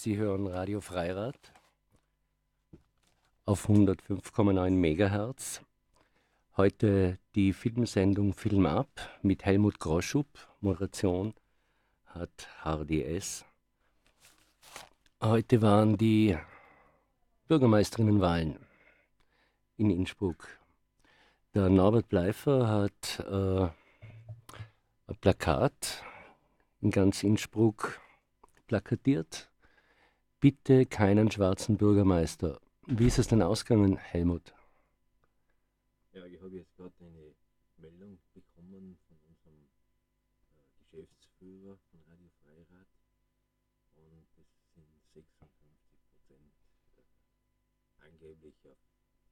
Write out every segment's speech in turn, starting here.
Sie hören Radio Freirad auf 105,9 MHz. Heute die Filmsendung Film ab mit Helmut Groschub. Moderation hat Hardy S. Heute waren die Bürgermeisterinnenwahlen in Innsbruck. Der Norbert Bleifer hat äh, ein Plakat in ganz Innsbruck plakatiert. Bitte keinen schwarzen Bürgermeister. Wie ist es denn ausgegangen, Helmut? Ja, ich habe jetzt gerade eine Meldung bekommen von unserem äh, Geschäftsführer von Radio Freirad und es sind 56 Prozent äh, angeblich auf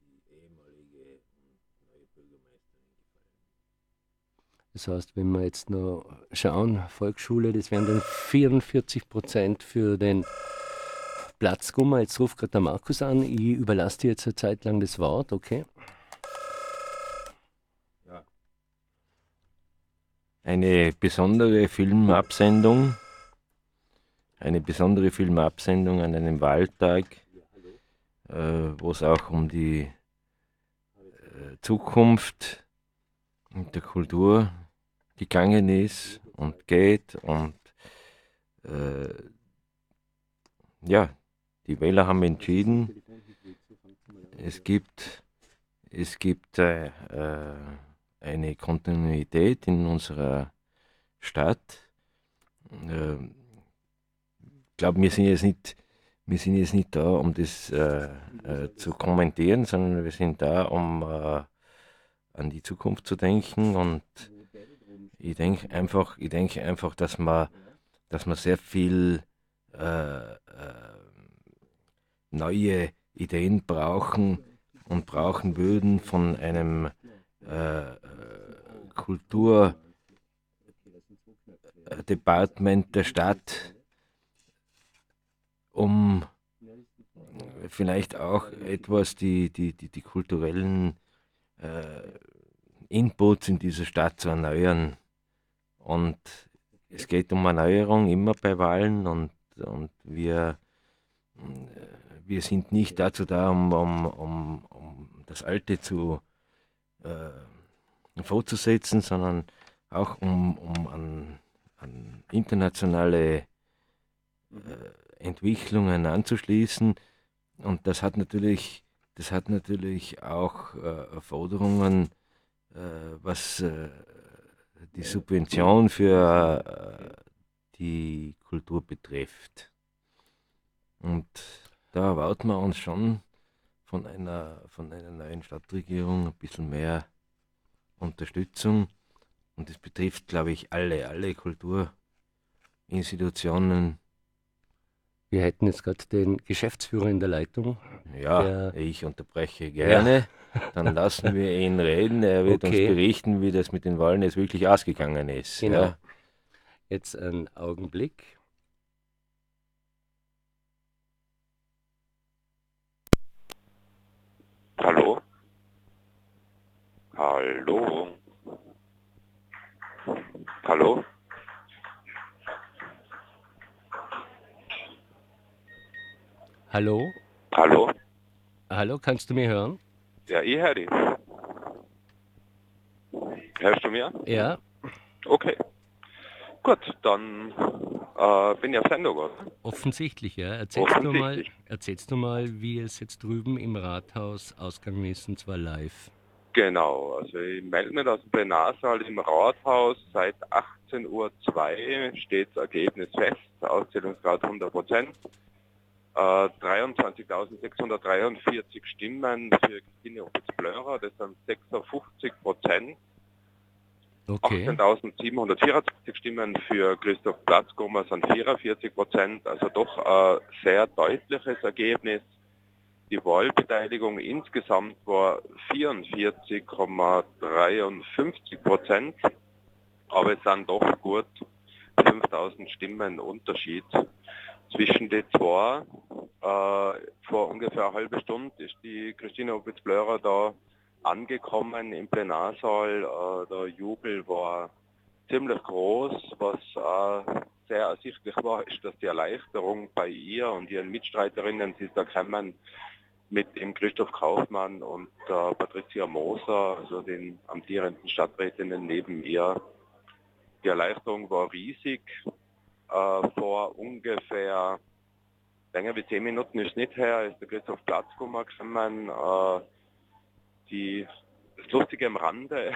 die ehemalige und neue Bürgermeisterin gefallen. Das heißt, wenn wir jetzt noch schauen, Volksschule, das wären dann 44 Prozent für den Platz kommen. Jetzt ruft gerade der Markus an. Ich überlasse dir jetzt eine Zeit lang das Wort, okay? Eine besondere Filmabsendung. Eine besondere Filmabsendung an einem Wahltag, äh, wo es auch um die äh, Zukunft der Kultur gegangen ist und geht und äh, ja, die Wähler haben entschieden, es gibt, es gibt äh, äh, eine Kontinuität in unserer Stadt. Äh, ich glaube, wir sind jetzt nicht, wir sind jetzt nicht da, um das äh, äh, zu kommentieren, sondern wir sind da, um äh, an die Zukunft zu denken und ich denke einfach, ich denke einfach, dass man, dass man sehr viel äh, neue Ideen brauchen und brauchen würden von einem äh, Kulturdepartement der Stadt, um vielleicht auch etwas die, die, die, die kulturellen äh, Inputs in dieser Stadt zu erneuern. Und es geht um Erneuerung immer bei Wahlen und, und wir wir sind nicht dazu da, um, um, um, um das Alte zu äh, fortzusetzen, sondern auch um, um an, an internationale äh, Entwicklungen anzuschließen. Und das hat natürlich, das hat natürlich auch äh, Forderungen, äh, was äh, die Subvention für äh, die Kultur betrifft. Und da erwarten wir uns schon von einer, von einer neuen Stadtregierung ein bisschen mehr Unterstützung. Und das betrifft, glaube ich, alle, alle Kulturinstitutionen. Wir hätten jetzt gerade den Geschäftsführer in der Leitung. Ja, ich unterbreche gerne. Ja. Dann lassen wir ihn reden. Er wird okay. uns berichten, wie das mit den Wahlen jetzt wirklich ausgegangen ist. Genau. Ja. Jetzt einen Augenblick. Hallo? Hallo? Hallo? Hallo? Hallo? Hallo, kannst du mich hören? Ja, ich höre dich. Hörst du mir? Ja. Okay. Gut, dann äh, bin Sendung, oder? Offensichtlich, ja. Erzählst, Offensichtlich. Du mal, erzählst du mal, wie es jetzt drüben im Rathaus ausgegangen ist, und zwar live. Genau, also ich melde mich aus dem Plenarsaal im Rathaus. Seit 18.02 Uhr steht das Ergebnis fest, Auszählungsgrad 100 Prozent. Äh, 23.643 Stimmen für Christine Opitz-Blörer, das sind 56 Prozent. Okay. 18.784 Stimmen für Christoph Platzgummer sind 44 Prozent, also doch ein sehr deutliches Ergebnis. Die Wahlbeteiligung insgesamt war 44,53 Prozent, aber es sind doch gut 5000 Stimmen Unterschied zwischen den zwei. Äh, vor ungefähr einer halben Stunde ist die Christine Opitz-Blörer da angekommen im Plenarsaal. Äh, der Jubel war ziemlich groß, was äh, sehr ersichtlich war, ist, dass die Erleichterung bei ihr und ihren Mitstreiterinnen, sie da kommen mit dem Christoph Kaufmann und äh, Patricia Moser, also den amtierenden Stadträtinnen neben ihr. Die Erleichterung war riesig. Äh, vor ungefähr länger wie zehn Minuten ist nicht her, ist der Christoph Platz gekommen. Äh, die, das Lustige am Rande,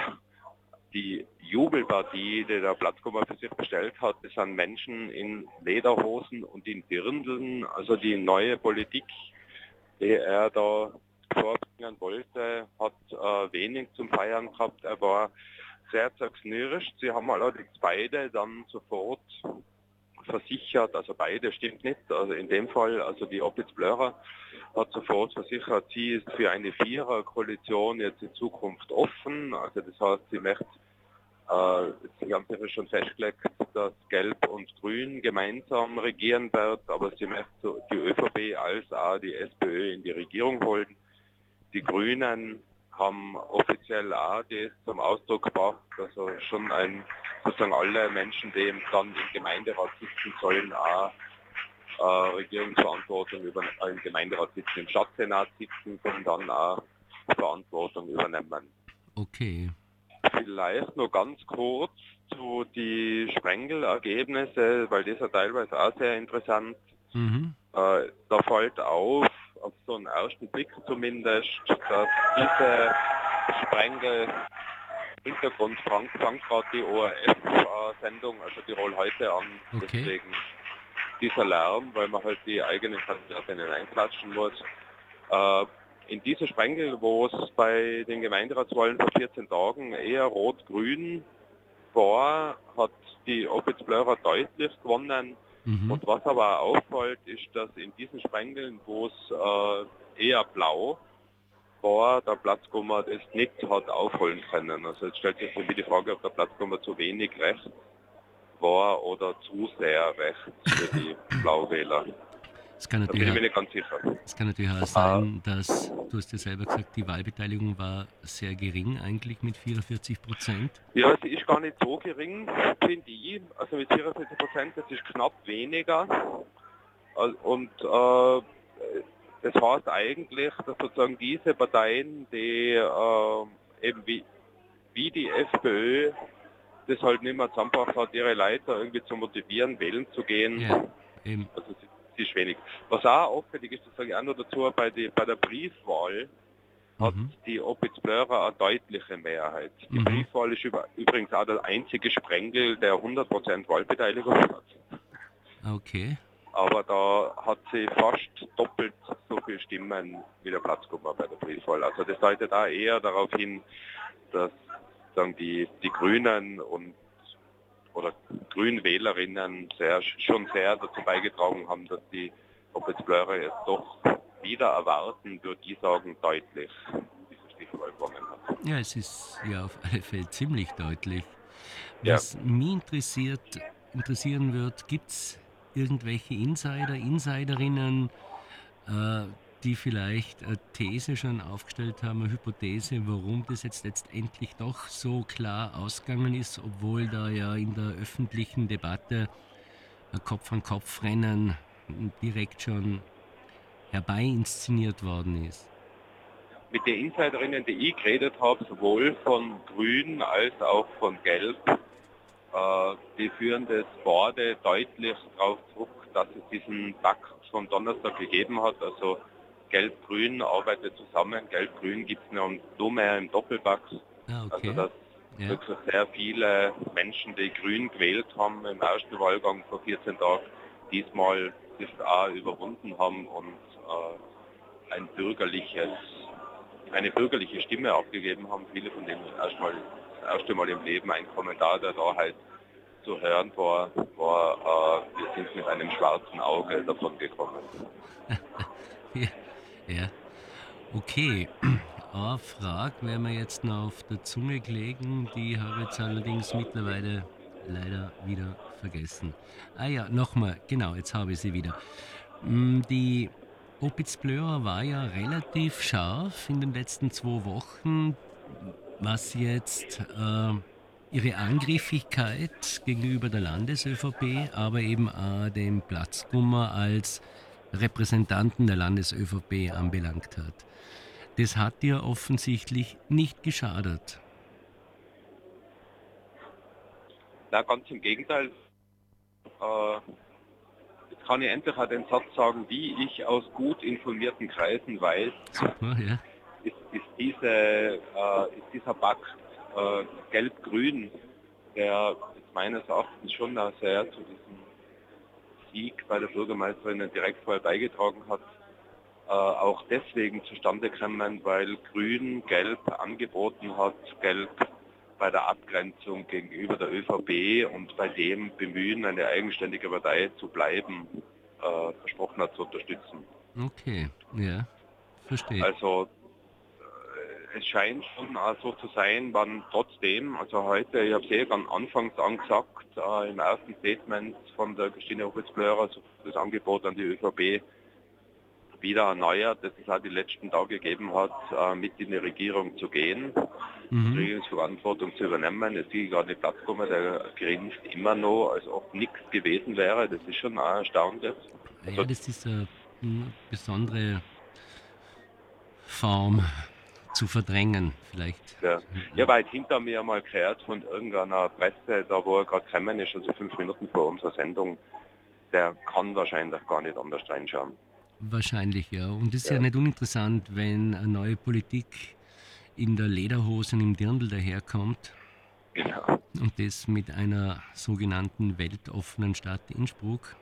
die Jubelpartie, die der Platzkummer für sich bestellt hat, das sind Menschen in Lederhosen und in Dirndeln, also die neue Politik, die er da vorbringen wollte, hat äh, wenig zum Feiern gehabt. Er war sehr zerknirscht. Sie haben allerdings beide dann sofort versichert, also beide stimmt nicht, also in dem Fall, also die Opitz Blörer hat sofort versichert, sie ist für eine Vierer-Koalition jetzt in Zukunft offen, also das heißt, sie möchte, äh, sie haben sich schon festgelegt, dass Gelb und Grün gemeinsam regieren wird, aber sie möchte die ÖVP als auch die SPÖ in die Regierung holen. Die Grünen haben offiziell auch das zum Ausdruck gebracht, also schon ein sozusagen alle Menschen, die dann im Gemeinderat sitzen sollen, auch äh, Regierungsverantwortung über äh, im Gemeinderat sitzen, im Stadtsenat sitzen, sollen dann auch Verantwortung übernehmen. Okay. Vielleicht nur ganz kurz zu die Sprengelergebnisse, weil das ja teilweise auch sehr interessant. Mhm. Äh, da fällt auf, auf so einen ersten Blick zumindest, dass diese Sprengel Hintergrund Frank, Frank gerade die ORF-Sendung, also Tirol heute an. Okay. Deswegen dieser Lärm, weil man halt die eigenen Kandidatinnen einklatschen muss. Äh, in dieser Sprengel, wo es bei den Gemeinderatswahlen vor 14 Tagen eher rot-grün war, hat die Opitz Blörer deutlich gewonnen. Mhm. Und was aber auch auffällt, ist, dass in diesen Sprengeln, wo es äh, eher blau war, der Platzkummer das nicht hat aufholen können. Also jetzt stellt sich für mich die Frage, ob der Platzkummer zu wenig recht war oder zu sehr recht für die Blauwähler. Es kann, natürlich da bin ich mir nicht ganz sicher. Es kann natürlich auch sein, dass, du hast ja selber gesagt, die Wahlbeteiligung war sehr gering eigentlich mit 44 Prozent. Ja, sie ist gar nicht so gering, finde ich. Also mit 44 Prozent, das ist knapp weniger. Und äh, das heißt eigentlich, dass sozusagen diese Parteien, die äh, eben wie, wie die FPÖ das halt nicht mehr zusammengebracht hat, ihre Leiter irgendwie zu motivieren, wählen zu gehen. Ja, eben. Also sie, sie ist wenig. Was auch auffällig ist, das sage ich auch noch dazu, bei, die, bei der Briefwahl hat mhm. die Opitz Blörer eine deutliche Mehrheit. Die mhm. Briefwahl ist über, übrigens auch der einzige Sprengel, der 100% Wahlbeteiligung hat. Okay aber da hat sie fast doppelt so viele Stimmen wie der Platzgruppe bei der Briefwahl. Also das deutet da eher darauf hin, dass sagen die, die Grünen und oder Grünwählerinnen sehr, schon sehr dazu beigetragen haben, dass die Opitz-Blöre jetzt doch wieder erwarten, würde ich sagen, deutlich diese Stichwahl gewonnen hat. Ja, es ist ja auf alle Fälle ziemlich deutlich. Was ja. mich interessiert, interessieren wird, gibt es irgendwelche Insider, Insiderinnen, äh, die vielleicht eine These schon aufgestellt haben, eine Hypothese, warum das jetzt letztendlich doch so klar ausgegangen ist, obwohl da ja in der öffentlichen Debatte ein Kopf-an-Kopf-Rennen direkt schon herbei inszeniert worden ist. Mit den Insiderinnen, die ich geredet habe, sowohl von Grün als auch von Gelb, äh, die führen das Borde deutlich darauf zurück, dass es diesen Pakt von Donnerstag gegeben hat. Also Gelb-Grün arbeitet zusammen. Gelb-Grün gibt es nur mehr im Doppelpack. Ah, okay. Also dass ja. wirklich sehr viele Menschen, die Grün gewählt haben im ersten Wahlgang vor 14 Tagen, diesmal das auch überwunden haben und äh, ein bürgerliches, eine bürgerliche Stimme abgegeben haben. Viele von denen erstmal das erste Mal im Leben ein Kommentar, der da halt zu hören war, war äh, wir sind mit einem schwarzen Auge davon gekommen. ja, ja, okay. Eine Frage werden wir jetzt noch auf der Zunge legen, die habe ich jetzt allerdings mittlerweile leider wieder vergessen. Ah ja, nochmal, genau, jetzt habe ich sie wieder. Mm, die Opitz Blörer war ja relativ scharf in den letzten zwei Wochen was jetzt äh, ihre Angriffigkeit gegenüber der Landes-ÖVP, aber eben auch dem Platzkummer als Repräsentanten der Landes-ÖVP anbelangt hat. Das hat dir offensichtlich nicht geschadet. Na, ganz im Gegenteil. Äh, jetzt kann ich endlich auch den Satz sagen, wie ich aus gut informierten Kreisen weiß, Super, ja. Ist, ist, diese, äh, ist dieser Pakt äh, gelb-grün, der meines Erachtens schon sehr zu diesem Sieg bei der Bürgermeisterin direkt vorher beigetragen hat, äh, auch deswegen zustande gekommen, weil Grün Gelb angeboten hat, Gelb bei der Abgrenzung gegenüber der ÖVP und bei dem Bemühen, eine eigenständige Partei zu bleiben, äh, versprochen hat zu unterstützen. Okay, ja, verstehe. Also es scheint schon so zu sein, wann trotzdem, also heute, ich habe es eh ganz anfangs angesagt, äh, im ersten Statement von der Christine Hochitz-Blörer, also das Angebot an die ÖVP wieder erneuert, dass es auch die letzten Tage gegeben hat, äh, mit in die Regierung zu gehen, mhm. Regierungsverantwortung zu übernehmen. Es ging gerade Platz gekommen, der grinst immer noch, als ob nichts gewesen wäre. Das ist schon auch erstaunlich. Ja, das ist eine besondere Form zu verdrängen vielleicht. Ja, ja weil hinter mir mal gehört von irgendeiner Presse, da wo er gerade gekommen ist, also fünf Minuten vor unserer Sendung, der kann wahrscheinlich gar nicht anders reinschauen. Wahrscheinlich, ja. Und es ist ja. ja nicht uninteressant, wenn eine neue Politik in der Lederhose und im Dirndl daherkommt. Genau. Und das mit einer sogenannten weltoffenen Stadt Innsbruck.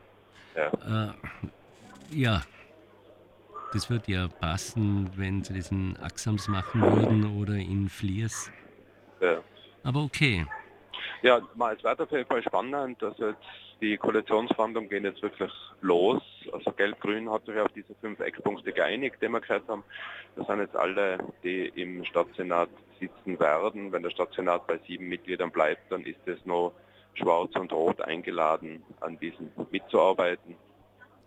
Ja. Äh, ja, das würde ja passen, wenn sie das in Axams machen würden oder in Fliers. Ja. Aber okay. Ja, es wird auf jeden Fall spannend. Also jetzt die Koalitionsverhandlungen gehen jetzt wirklich los. Also Gelb-Grün hat sich auf diese fünf Eckpunkte geeinigt, die wir gehört haben. Das sind jetzt alle, die im Stadtsenat sitzen werden. Wenn der Stadtsenat bei sieben Mitgliedern bleibt, dann ist es noch schwarz und rot eingeladen, an diesen mitzuarbeiten.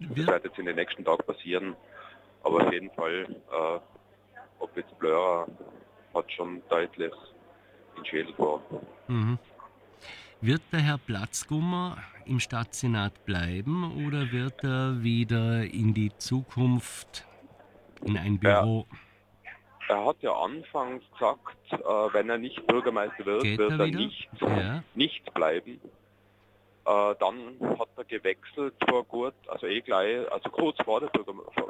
Das wird jetzt in den nächsten Tagen passieren. Aber auf jeden Fall, äh, ob jetzt Blörer hat schon deutlich in Schwedel vor. Mhm. Wird der Herr Platzgummer im Stadtsenat bleiben oder wird er wieder in die Zukunft in ein Büro? Er, er hat ja anfangs gesagt, äh, wenn er nicht Bürgermeister wird, Geht wird er, er nicht, ja. nicht bleiben. Äh, dann hat er gewechselt vor gut, also eh gleich, also kurz vor der,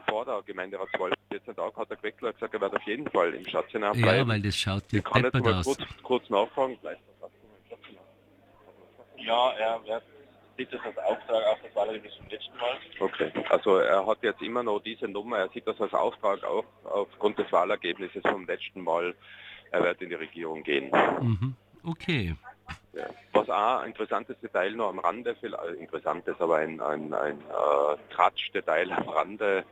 vor der Gemeinderatswahl, 14 Tage hat er gewechselt und gesagt, er wird auf jeden Fall im Stadtsenat bleiben. Ja, weil das schaut ja kann jetzt mal kurz, kurz nachfragen. Ja, er wird sieht das als Auftrag, auch das war allerdings zum letzten Mal. Okay, also er hat jetzt immer noch diese Nummer, er sieht das als Auftrag auch aufgrund des Wahlergebnisses vom letzten Mal, er wird in die Regierung gehen. Mhm. Okay. Ja. Was auch ein interessantes Detail noch am Rande, viel interessantes, aber ein, ein, ein äh, Tratsch-Detail am Rande,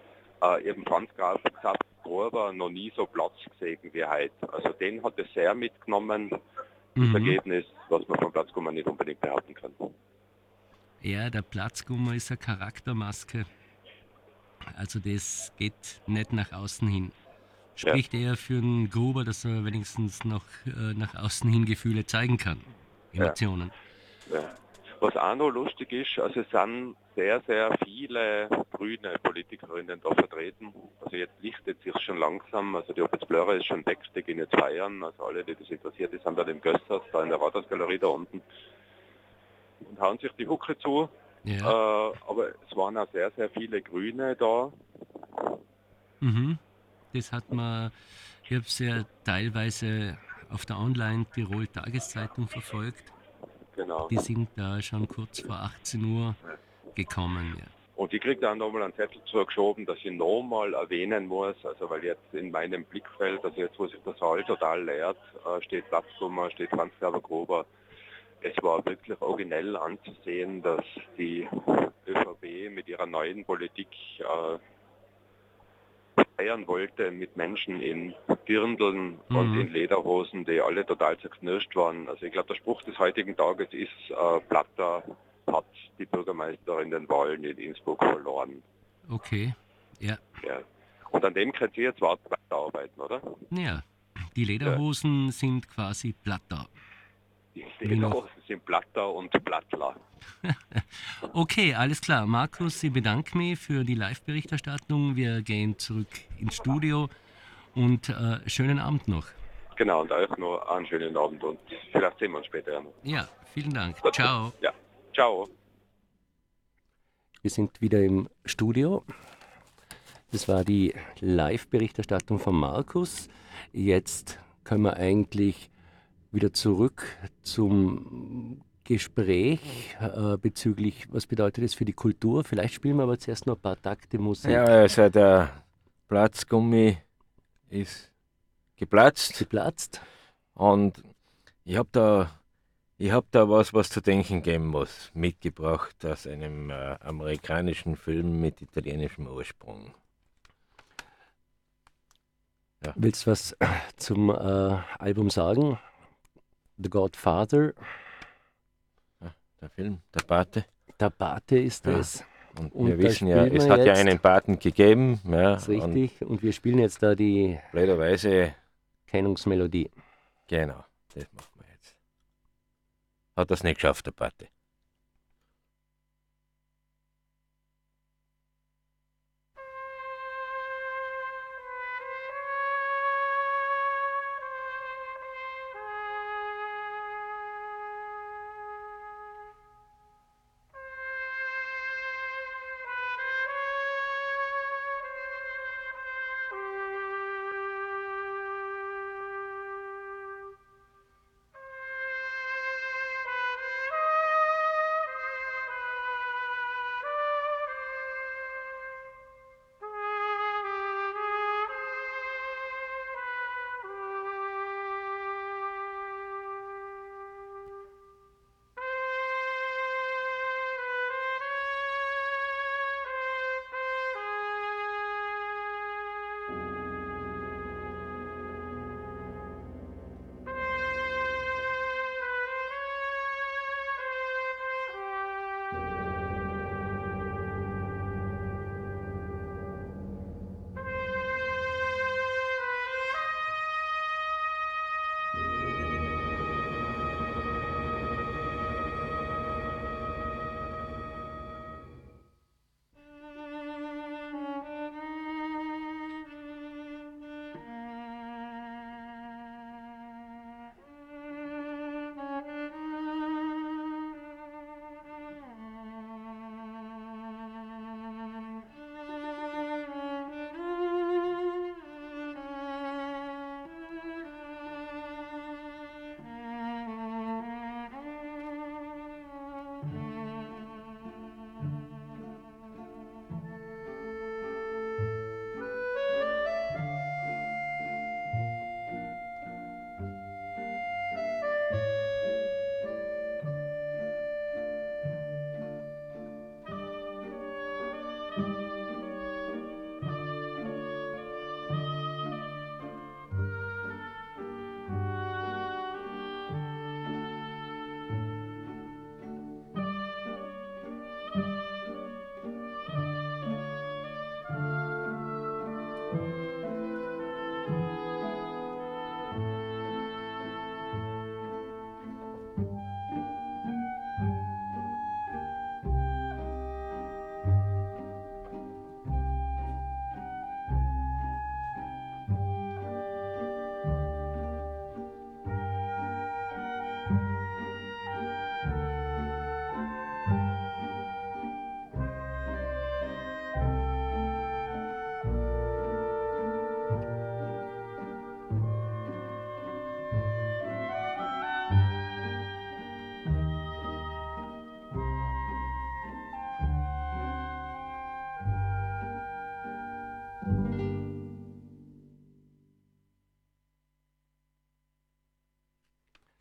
äh, eben Franz Graf gesagt, Gruber noch nie so Platz gesehen wie heute. Also den hat es sehr mitgenommen, das mhm. Ergebnis, was man vom Platzgummer nicht unbedingt behaupten kann. Ja, der Platzgummer ist eine Charaktermaske. Also das geht nicht nach außen hin. Spricht ja. eher für einen Gruber, dass er wenigstens noch äh, nach außen hin Gefühle zeigen kann. Emotionen. Ja. Ja. Was auch noch lustig ist, also es sind sehr, sehr viele grüne Politikerinnen da vertreten. Also jetzt lichtet sich schon langsam, also die Opitz Blörer ist schon weg, die gehen jetzt feiern, also alle, die das interessiert, die sind da im Gössers, da in der Rathausgalerie da unten und hauen sich die Hucke zu. Ja. Äh, aber es waren auch sehr, sehr viele Grüne da. Mhm. Das hat man, ich habe es ja teilweise auf der Online-Tirol-Tageszeitung verfolgt. Genau. Die sind da schon kurz vor 18 Uhr gekommen. Ja. Und ich kriege dann nochmal einen Zettel zugeschoben, dass ich nochmal erwähnen muss, also weil jetzt in meinem Blickfeld, also jetzt wo sich der Saal total leert, äh, steht Platzkummer, steht Franz Gerber Gruber. Es war wirklich originell anzusehen, dass die ÖVP mit ihrer neuen Politik äh, feiern wollte mit Menschen in Dirndeln mhm. und in Lederhosen, die alle total zerknirscht waren. Also ich glaube, der Spruch des heutigen Tages ist, äh, Platter hat die Bürgermeisterin den Wahlen in Innsbruck verloren. Okay, ja. ja. Und an dem könnt ihr jetzt weiterarbeiten, oder? Ja, die Lederhosen ja. sind quasi Platter. Genau, sie sind Platter und Plattler. okay, alles klar. Markus, ich bedanke mich für die Live-Berichterstattung. Wir gehen zurück ins Studio und äh, schönen Abend noch. Genau, und euch noch einen schönen Abend und vielleicht sehen wir uns später. Ja, vielen Dank. Ciao. Ja, ciao. Wir sind wieder im Studio. Das war die Live-Berichterstattung von Markus. Jetzt können wir eigentlich wieder zurück zum Gespräch äh, bezüglich, was bedeutet das für die Kultur. Vielleicht spielen wir aber zuerst noch ein paar Takte Musik. Ja, also der Platzgummi ist geplatzt. Geplatzt. Und ich habe da, hab da was, was zu denken geben muss, mitgebracht aus einem äh, amerikanischen Film mit italienischem Ursprung. Ja. Willst du was zum äh, Album sagen? The Godfather. Ja, der Film, der Pate. Der Pate ist ja. es. Und, und wir wissen ja, es hat ja einen Paten gegeben. Ja, das ist richtig. Und, und, wir spielen jetzt da die blöderweise Kennungsmelodie. Genau, das machen wir jetzt. Hat das nicht geschafft, der Pate.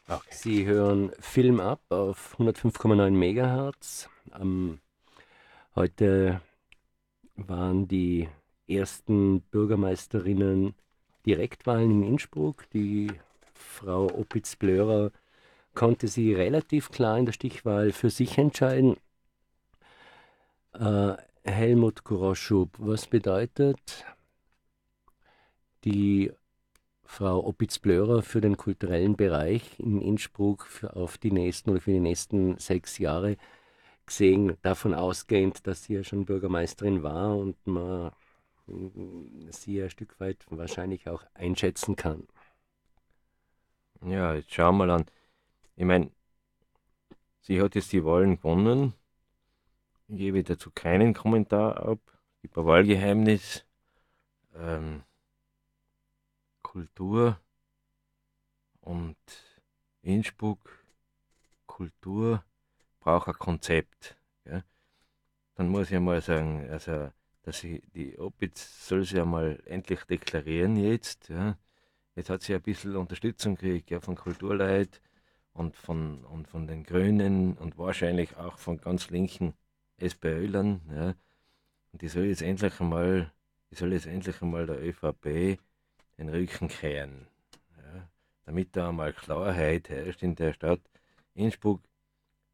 Okay. Sie hören Film ab auf 105,9 MHz. Ähm, heute waren die ersten Bürgermeisterinnen Direktwahlen in Innsbruck. Die Frau Opitz-Blörer konnte sie relativ klar in der Stichwahl für sich entscheiden. Äh, Helmut Groschub, was bedeutet die Frau Opitz-Blörer für den kulturellen Bereich in Innsbruck für auf die nächsten oder für die nächsten sechs Jahre gesehen, davon ausgehend, dass sie ja schon Bürgermeisterin war und man sie ein Stück weit wahrscheinlich auch einschätzen kann. Ja, jetzt schauen wir mal an. Ich meine, sie hat jetzt die Wahlen gewonnen. Ich gebe dazu keinen Kommentar ab. Ein Wahlgeheimnis. Ähm, Kultur und Innsbruck, Kultur braucht ein Konzept. Ja? Dann muss ich mal sagen, also, dass ich die Opitz soll sie ja mal endlich deklarieren jetzt. Ja? Jetzt hat sie ein bisschen Unterstützung gekriegt ja, von Kulturleit und von, und von den Grünen und wahrscheinlich auch von ganz linken SPÖlern. Ja? Und die soll jetzt endlich einmal, die soll jetzt endlich einmal der ÖVP den Rücken kehren. Ja? Damit da einmal Klarheit herrscht in der Stadt. Innsbruck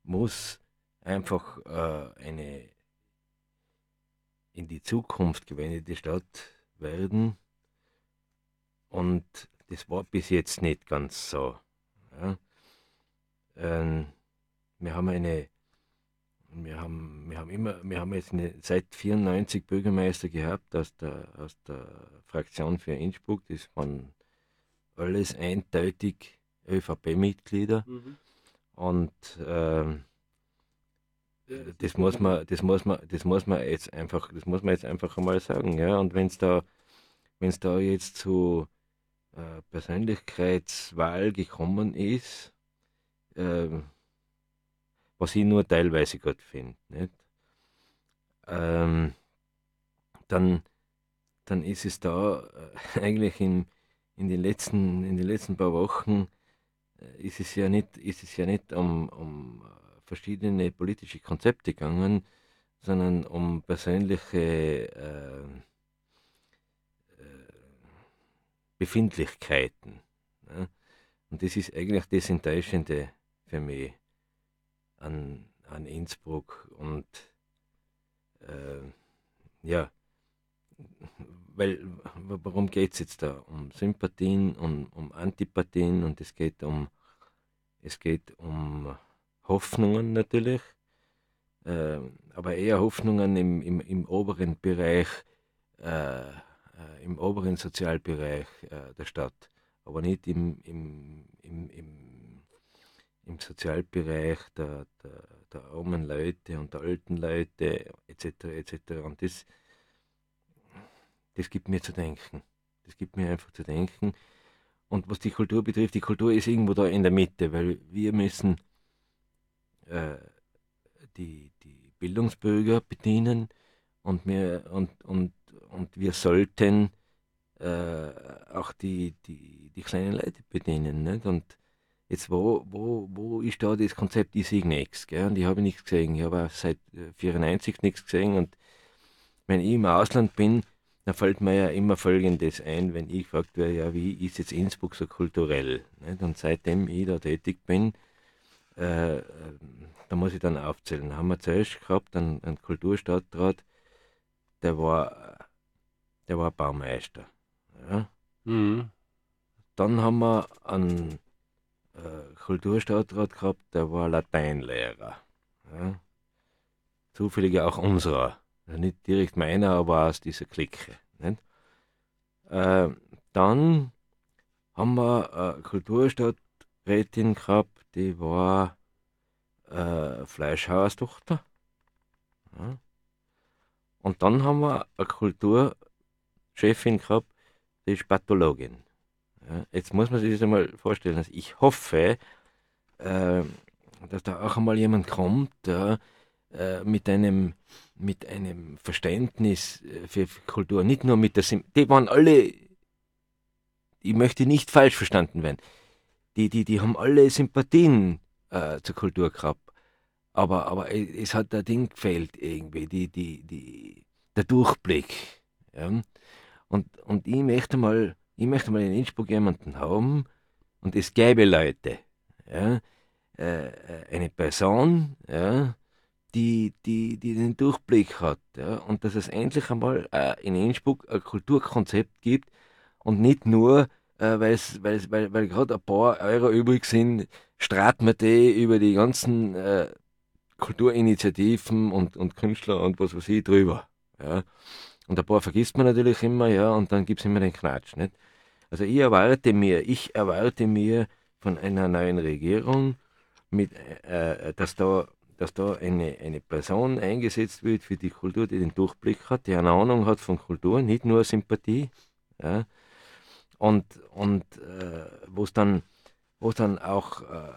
muss einfach äh, eine in die Zukunft gewendete Stadt werden. Und das war bis jetzt nicht ganz so. Ja. Ähm, wir haben eine, wir haben, wir haben immer, wir haben jetzt eine, seit 94 Bürgermeister gehabt aus der, aus der Fraktion für Innsbruck. Das waren alles eindeutig ÖVP-Mitglieder. Mhm. Und ähm, das muss man, das muss man, das muss man jetzt einfach, das muss man jetzt einfach einmal sagen, ja. Und wenn es da, wenn es da jetzt zu äh, Persönlichkeitswahl gekommen ist, äh, was ich nur teilweise gut finde? Ähm, dann, dann ist es da äh, eigentlich in, in den letzten, in den letzten paar Wochen äh, ist es ja nicht, ist es ja nicht um, um verschiedene politische Konzepte gegangen, sondern um persönliche äh, äh, Befindlichkeiten. Ne? Und das ist eigentlich das Enttäuschende für mich an, an Innsbruck. Und äh, ja, weil warum geht es jetzt da? Um Sympathien, um, um Antipathien und es geht um es geht um Hoffnungen natürlich, äh, aber eher Hoffnungen im, im, im oberen Bereich, äh, äh, im oberen Sozialbereich äh, der Stadt, aber nicht im, im, im, im, im Sozialbereich der, der, der armen Leute und der alten Leute etc. etc. Und das, das gibt mir zu denken. Das gibt mir einfach zu denken. Und was die Kultur betrifft, die Kultur ist irgendwo da in der Mitte, weil wir müssen äh, die, die Bildungsbürger bedienen und wir, und, und, und wir sollten äh, auch die, die, die kleinen Leute bedienen. Nicht? Und jetzt, wo, wo, wo ist da das Konzept, ich sehe nichts. Gell? Und ich habe nichts gesehen. Ich habe seit 1994 nichts gesehen. Und wenn ich im Ausland bin, dann fällt mir ja immer Folgendes ein, wenn ich gefragt werde, ja, wie ist jetzt Innsbruck so kulturell? Nicht? Und seitdem ich da tätig bin, äh, da muss ich dann aufzählen. Da haben wir zuerst gehabt einen, einen Kulturstadtrat, der war, der war Baumeister. Ja? Mhm. Dann haben wir einen äh, Kulturstadtrat gehabt, der war Lateinlehrer. Ja? Zufällig auch unserer. Also nicht direkt meiner, aber aus dieser Clique. Äh, dann haben wir eine Kulturstadträtin gehabt, die war äh, Fleischhauerstochter. Ja. Und dann haben wir eine Kulturchefin gehabt, die ist Pathologin. Jetzt muss man sich das einmal vorstellen. Also ich hoffe, äh, dass da auch einmal jemand kommt, äh, mit, einem, mit einem Verständnis äh, für Kultur. Nicht nur mit der Sim Die waren alle, ich möchte nicht falsch verstanden werden die, die, die haben alle Sympathien äh, zur Kultur gehabt. Aber, aber es hat ein Ding gefehlt irgendwie, die, die, die, der Durchblick. Ja? Und, und ich möchte mal, ich möchte mal in Innsbruck jemanden haben, und es gäbe Leute, ja? Äh, eine Person, ja? die, die, die den Durchblick hat. Ja? Und dass es endlich einmal äh, in Innsbruck ein Kulturkonzept gibt und nicht nur äh, weil's, weil's, weil, weil gerade ein paar Euro übrig sind, straten wir die über die ganzen äh, Kulturinitiativen und, und Künstler und was weiß ich drüber. Ja. Und ein paar vergisst man natürlich immer, ja, und dann gibt es immer den Knatsch. Nicht? Also ich erwarte mir, ich erwarte mir von einer neuen Regierung, mit, äh, dass da, dass da eine, eine Person eingesetzt wird für die Kultur, die den Durchblick hat, die eine Ahnung hat von Kultur, nicht nur Sympathie. Ja? Und, und äh, wo es dann, dann auch äh,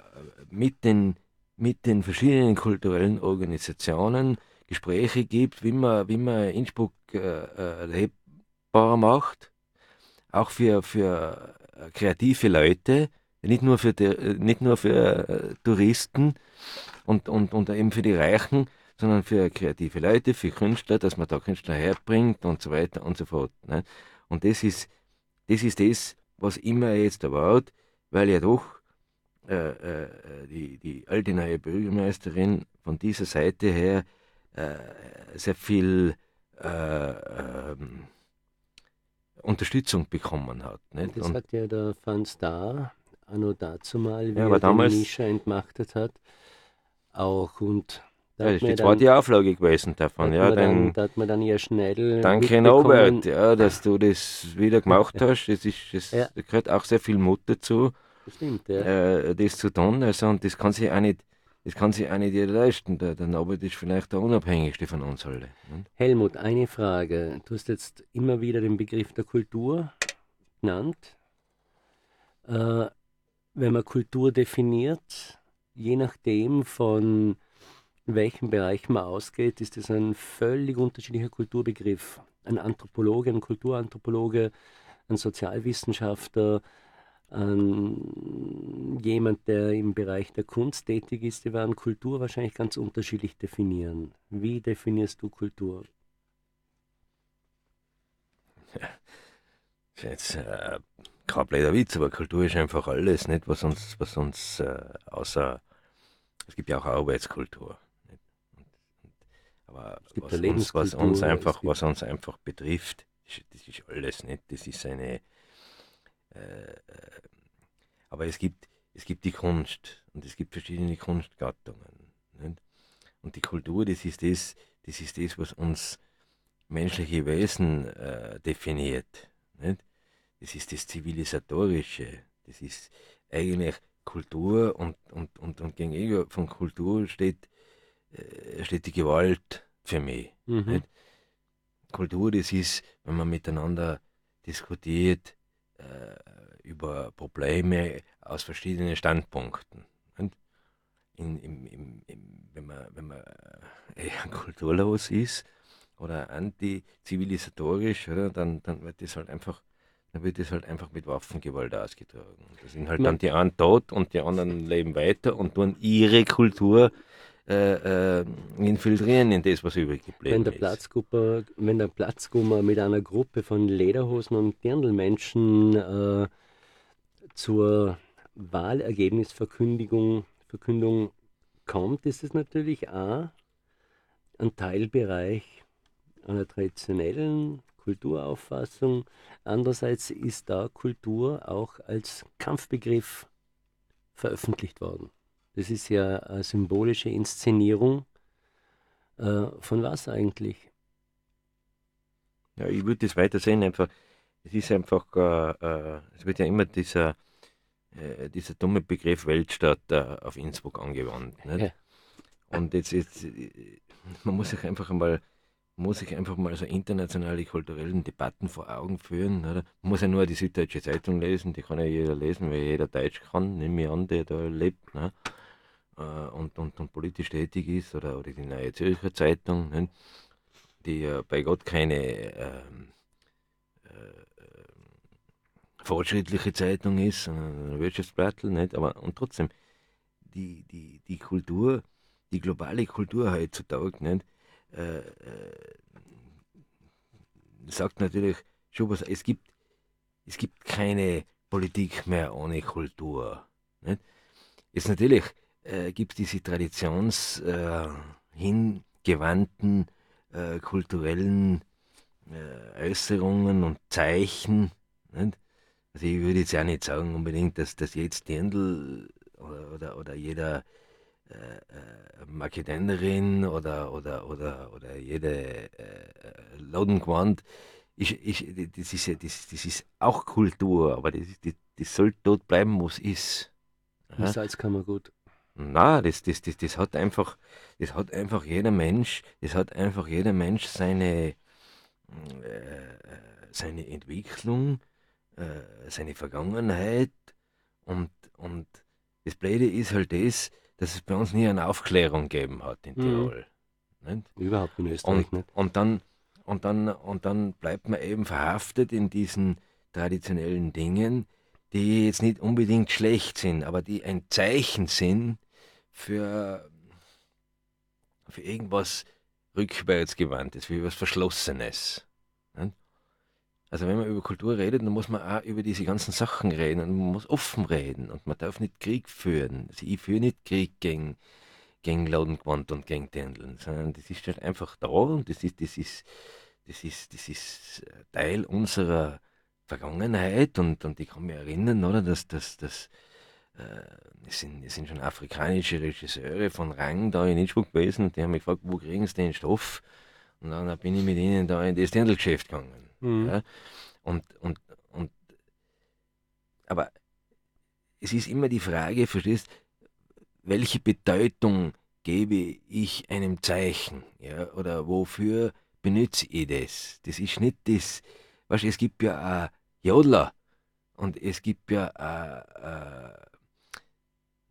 mit, den, mit den verschiedenen kulturellen Organisationen Gespräche gibt, wie man, wie man Innsbruck äh, äh lebbar macht, auch für, für äh, kreative Leute, nicht nur für, die, nicht nur für äh, Touristen und, und, und eben für die Reichen, sondern für kreative Leute, für Künstler, dass man da Künstler herbringt und so weiter und so fort. Ne? Und das ist, das ist das, was immer jetzt erwartet, weil ja doch äh, äh, die, die alte neue Bürgermeisterin von dieser Seite her sehr viel äh, ähm, Unterstützung bekommen hat. Nicht? Das und hat ja der Van Star anno dazu mal, wie ja, er damals, den Mischa entmachtet hat, auch und da ja, das war die Auflage gewesen davon. Ja, dann, da hat man dann ja schnell. Danke, Norbert, ja, dass du das wieder gemacht hast. Das, ist, das ja. gehört auch sehr viel Mut dazu, Stimmt, ja. äh, das zu tun. Also, und das kann sich auch nicht, das kann sich nicht jeder leisten. Der, der Norbert ist vielleicht der unabhängigste von uns alle. Ne? Helmut, eine Frage. Du hast jetzt immer wieder den Begriff der Kultur genannt. Äh, wenn man Kultur definiert, je nachdem von welchem Bereich man ausgeht, ist das ein völlig unterschiedlicher Kulturbegriff. Ein Anthropologe, ein Kulturanthropologe, ein Sozialwissenschaftler, ein jemand, der im Bereich der Kunst tätig ist, die werden Kultur wahrscheinlich ganz unterschiedlich definieren. Wie definierst du Kultur? Ja, ist jetzt äh, kein blöder Witz, aber Kultur ist einfach alles, nicht was uns, was uns äh, außer es gibt ja auch Arbeitskultur. Nicht? Aber was uns, was uns einfach, was uns einfach betrifft, das ist alles nicht. Das ist eine äh, äh, aber es gibt, es gibt die Kunst und es gibt verschiedene Kunstgattungen. Nicht? Und die Kultur, das ist das, das ist das, was uns menschliche Wesen äh, definiert. Nicht? das ist das Zivilisatorische, das ist eigentlich Kultur und, und, und, und gegenüber von Kultur steht, äh, steht die Gewalt für mich. Mhm. Kultur, das ist, wenn man miteinander diskutiert über Probleme aus verschiedenen Standpunkten. In, im, im, im, wenn man, wenn man äh, eher kulturlos ist oder antizivilisatorisch, oder, dann, dann wird das halt einfach dann wird es halt einfach mit Waffengewalt ausgetragen. Da sind halt dann die einen tot und die anderen leben weiter und tun ihre Kultur äh, äh, infiltrieren in das, was übrig geblieben wenn der ist. Wenn der Platzgummer mit einer Gruppe von Lederhosen und Dirndlmenschen äh, zur Wahlergebnisverkündung Verkündung kommt, ist es natürlich auch ein Teilbereich einer traditionellen Kulturauffassung. Andererseits ist da Kultur auch als Kampfbegriff veröffentlicht worden. Das ist ja eine symbolische Inszenierung äh, von was eigentlich? Ja, ich würde das weiter sehen, einfach, es ist einfach, äh, äh, es wird ja immer dieser, äh, dieser dumme Begriff Weltstadt äh, auf Innsbruck angewandt. Ja. Und jetzt, jetzt, äh, man muss sich einfach einmal muss ich einfach mal so internationale kulturellen Debatten vor Augen führen. Oder? Man muss ja nur die Süddeutsche Zeitung lesen, die kann ja jeder lesen, weil jeder Deutsch kann, nehme ich an, der da lebt ne? Äh, und, und, und politisch tätig ist, oder, oder die Neue Zürcher Zeitung, ne? die ja bei Gott keine ähm, äh, fortschrittliche Zeitung ist, sondern ein Wirtschaftsblattel, nicht? aber und trotzdem, die, die, die Kultur, die globale Kultur heutzutage, nicht? äh, äh, sagt natürlich schon was, es gibt, es gibt keine Politik mehr ohne Kultur. Nicht? Jetzt natürlich äh, gibt es diese traditionshingewandten äh, äh, kulturellen äh, Äußerungen und Zeichen. Nicht? Also ich würde jetzt auch nicht sagen unbedingt, dass, dass jetzt Dirndl oder, oder, oder jeder äh, äh, Makedenerin oder, oder, oder, oder jede äh, Laudengewand, ich, ich, das, ist, das, das ist auch Kultur, aber das, das, das soll dort bleiben, wo es ist. Ja? Salz kann man gut. Na, das, das, das, das hat einfach, das hat einfach jeder Mensch, das hat einfach jeder Mensch seine, äh, seine Entwicklung, äh, seine Vergangenheit und, und das Blöde ist halt das, dass es bei uns nie eine Aufklärung gegeben hat in mhm. Tirol. Mhm. Überhaupt in Österreich und, nicht. Und dann, und, dann, und dann bleibt man eben verhaftet in diesen traditionellen Dingen, die jetzt nicht unbedingt schlecht sind, aber die ein Zeichen sind für, für irgendwas rückwärtsgewandtes, für etwas Verschlossenes. Also wenn man über Kultur redet, dann muss man auch über diese ganzen Sachen reden und man muss offen reden und man darf nicht Krieg führen. Also ich führe nicht Krieg gegen, gegen Laudengewand und gegen Tändeln, sondern das ist halt einfach da und das ist, das ist, das ist, das ist Teil unserer Vergangenheit und, und ich kann mich erinnern, oder, dass, dass, dass äh, es, sind, es sind schon afrikanische Regisseure von Rang da in Innsbruck gewesen und die haben mich gefragt, wo kriegen sie den Stoff? Und dann bin ich mit ihnen da in das Dirndlgeschäft gegangen. Mhm. Ja? Und, und, und, aber es ist immer die Frage, verstehst, welche Bedeutung gebe ich einem Zeichen? Ja? Oder wofür benutze ich das? Das ist nicht das, weißt es gibt ja auch Jodler und es gibt ja auch, äh,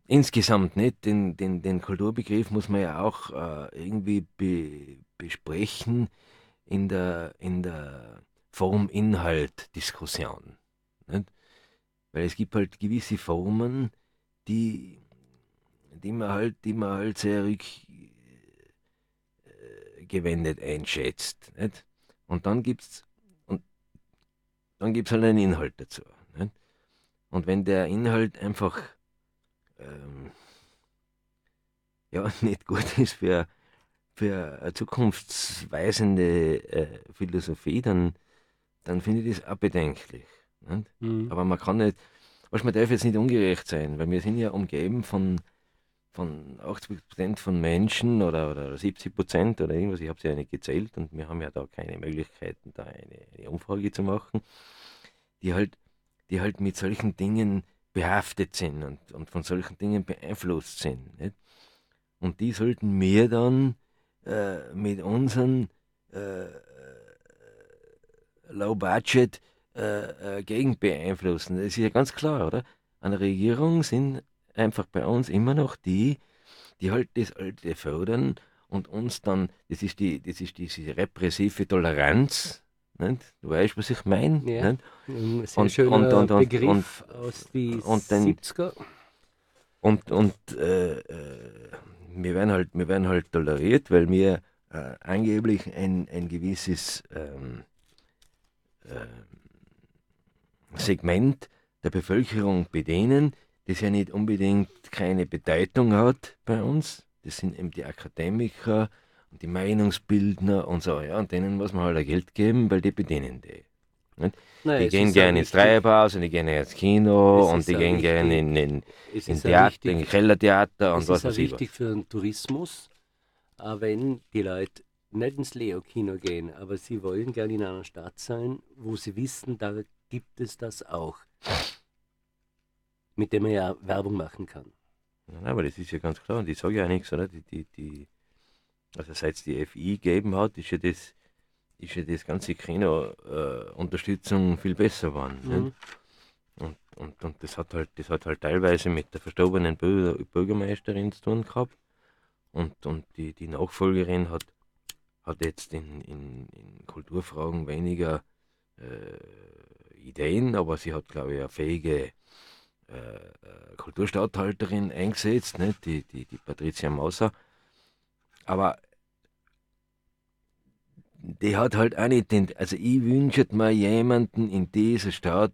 insgesamt nicht, den, den, den Kulturbegriff muss man ja auch äh, irgendwie be, besprechen in der, in der Form-Inhalt-Diskussion. Weil es gibt halt gewisse Formen, die, die, man, halt, die man halt sehr rückgewendet äh, einschätzt. Nicht? Und dann gibt es dann gibt's halt einen Inhalt dazu. Nicht? Und wenn der Inhalt einfach ähm, ja, nicht gut ist für, für eine zukunftsweisende äh, Philosophie, dann, dann finde ich das auch bedenklich. Mhm. Aber man kann nicht, was man darf jetzt nicht ungerecht sein, weil wir sind ja umgeben von, von 80% von Menschen oder, oder 70% oder irgendwas, ich habe sie ja nicht gezählt und wir haben ja da keine Möglichkeiten, da eine, eine Umfrage zu machen, die halt, die halt mit solchen Dingen behaftet sind und, und von solchen Dingen beeinflusst sind. Nicht? Und die sollten wir dann äh, mit unseren äh, Low Budget äh, äh, gegen beeinflussen. Das ist ja ganz klar, oder? An der Regierung sind einfach bei uns immer noch die, die halt das Alte fördern und uns dann, das ist die, das ist diese repressive Toleranz, nicht? Du weißt, was ich meine? Ja. Ein sehr und, schöner und, und, und, Begriff aus den 70er. Und, und äh, äh, wir, werden halt, wir werden halt toleriert, weil wir äh, angeblich ein, ein gewisses ähm, äh, Segment der Bevölkerung bedienen, das ja nicht unbedingt keine Bedeutung hat bei uns. Das sind eben die Akademiker, und die Meinungsbildner und so, ja, und denen muss man halt Geld geben, weil die bedienen die. Nein, die gehen gerne ins Treibhaus und die gehen ins Kino und die gehen gerne in, in, in Theater, wichtig, in Kellertheater und was weiß ich. Es ist wichtig für den Tourismus, auch wenn die Leute nicht ins Leo-Kino gehen, aber sie wollen gerne in einer Stadt sein, wo sie wissen, da gibt es das auch. Mit dem man ja Werbung machen kann. Ja, aber das ist ja ganz klar und ich sage ja nichts, oder? Die, die, die, also seit es die FI gegeben hat, ist ja das, ist ja das ganze Kino-Unterstützung äh, viel besser geworden. Mhm. Und, und, und das hat halt, das hat halt teilweise mit der verstorbenen Bürgermeisterin zu tun gehabt. Und, und die, die Nachfolgerin hat, hat jetzt in, in, in Kulturfragen weniger äh, Ideen, aber sie hat, glaube ich, eine fähige äh, äh Kulturstatthalterin eingesetzt, ne? die, die, die Patricia Mauser. Aber die hat halt auch nicht den, also ich wünsche mir jemanden in dieser Stadt,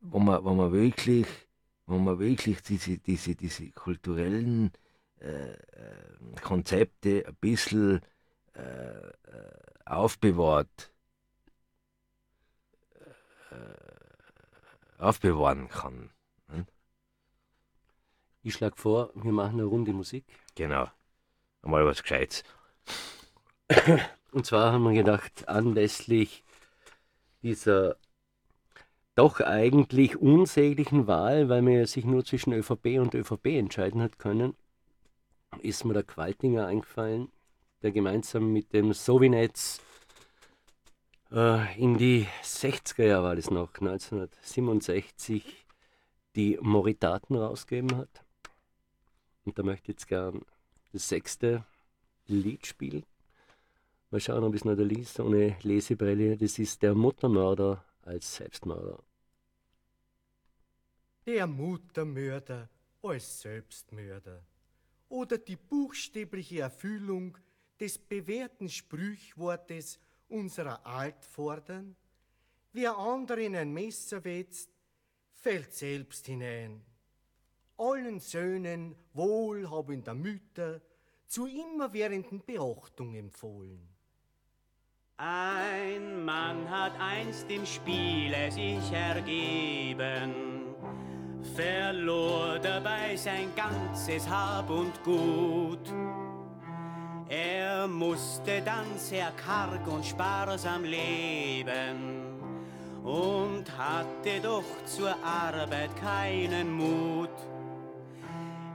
wo man, wo man wirklich, wo man wirklich diese, diese, diese kulturellen äh, äh Konzepte ein bisschen äh, äh aufbewahrt. aufbewahren kann. Ne? Ich schlage vor, wir machen eine Runde Musik. Genau. Einmal was Gescheites. Und zwar haben wir gedacht, anlässlich dieser doch eigentlich unsäglichen Wahl, weil man sich nur zwischen ÖVP und ÖVP entscheiden hat können, ist mir der Qualtinger eingefallen, der gemeinsam mit dem Sovinetz äh, in die 60er Jahre war das noch, 1967, die Moritaten rausgegeben hat. Und da möchte ich jetzt gern das sechste Lied spielen. Mal schauen, ob es noch da liest, ohne Lesebrille. Das ist der Muttermörder als Selbstmörder. Der Muttermörder als Selbstmörder oder die buchstäbliche Erfüllung des bewährten Sprüchwortes unserer Altvordern, wer anderen ein Messer wetzt, fällt selbst hinein. Allen Söhnen wohlhabender Mütter zu immerwährenden Beachtung empfohlen. Ein Mann hat einst im Spiele sich ergeben, verlor dabei sein ganzes Hab und Gut. Er musste dann sehr karg und sparsam leben und hatte doch zur Arbeit keinen Mut.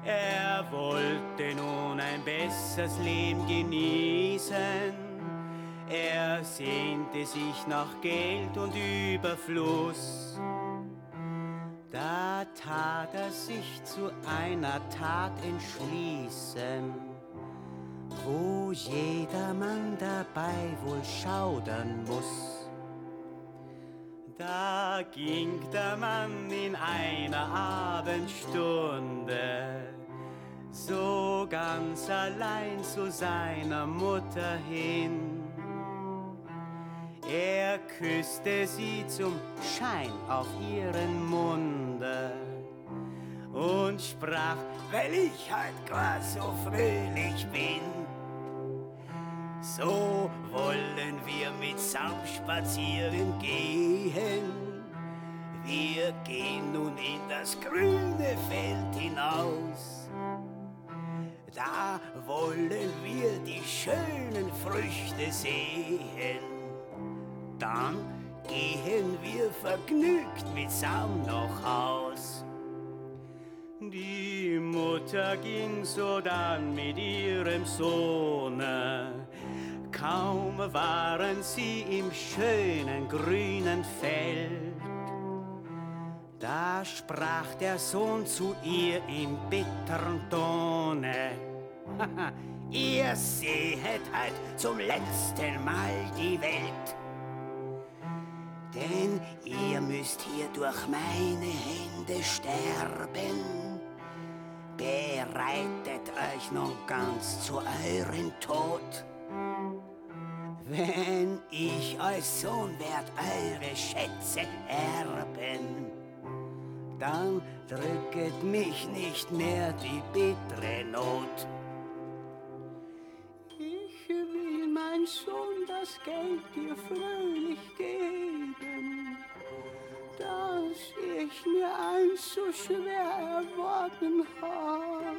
Er wollte nun ein besseres Leben genießen er sehnte sich nach Geld und Überfluss. Da tat er sich zu einer Tat entschließen, wo jedermann dabei wohl schaudern muss. Da ging der Mann in einer Abendstunde so ganz allein zu seiner Mutter hin er küsste sie zum Schein auf ihren Munde und sprach, weil ich halt gar so fröhlich bin. So wollen wir mitsamt spazieren gehen. Wir gehen nun in das grüne Feld hinaus. Da wollen wir die schönen Früchte sehen dann gehen wir vergnügt mitsammen noch Haus. Die Mutter ging sodann mit ihrem Sohne. Kaum waren sie im schönen grünen Feld. Da sprach der Sohn zu ihr im bitteren Tone. ihr sehet halt zum letzten Mal die Welt. Denn ihr müsst hier durch meine Hände sterben. Bereitet euch nun ganz zu euren Tod. Wenn ich als Sohn werd eure Schätze erben, dann drücket mich nicht mehr die bittere Not. Ich will, mein Sohn, das Geld dir fröhlich geben, das ich mir einst so schwer erworben hab.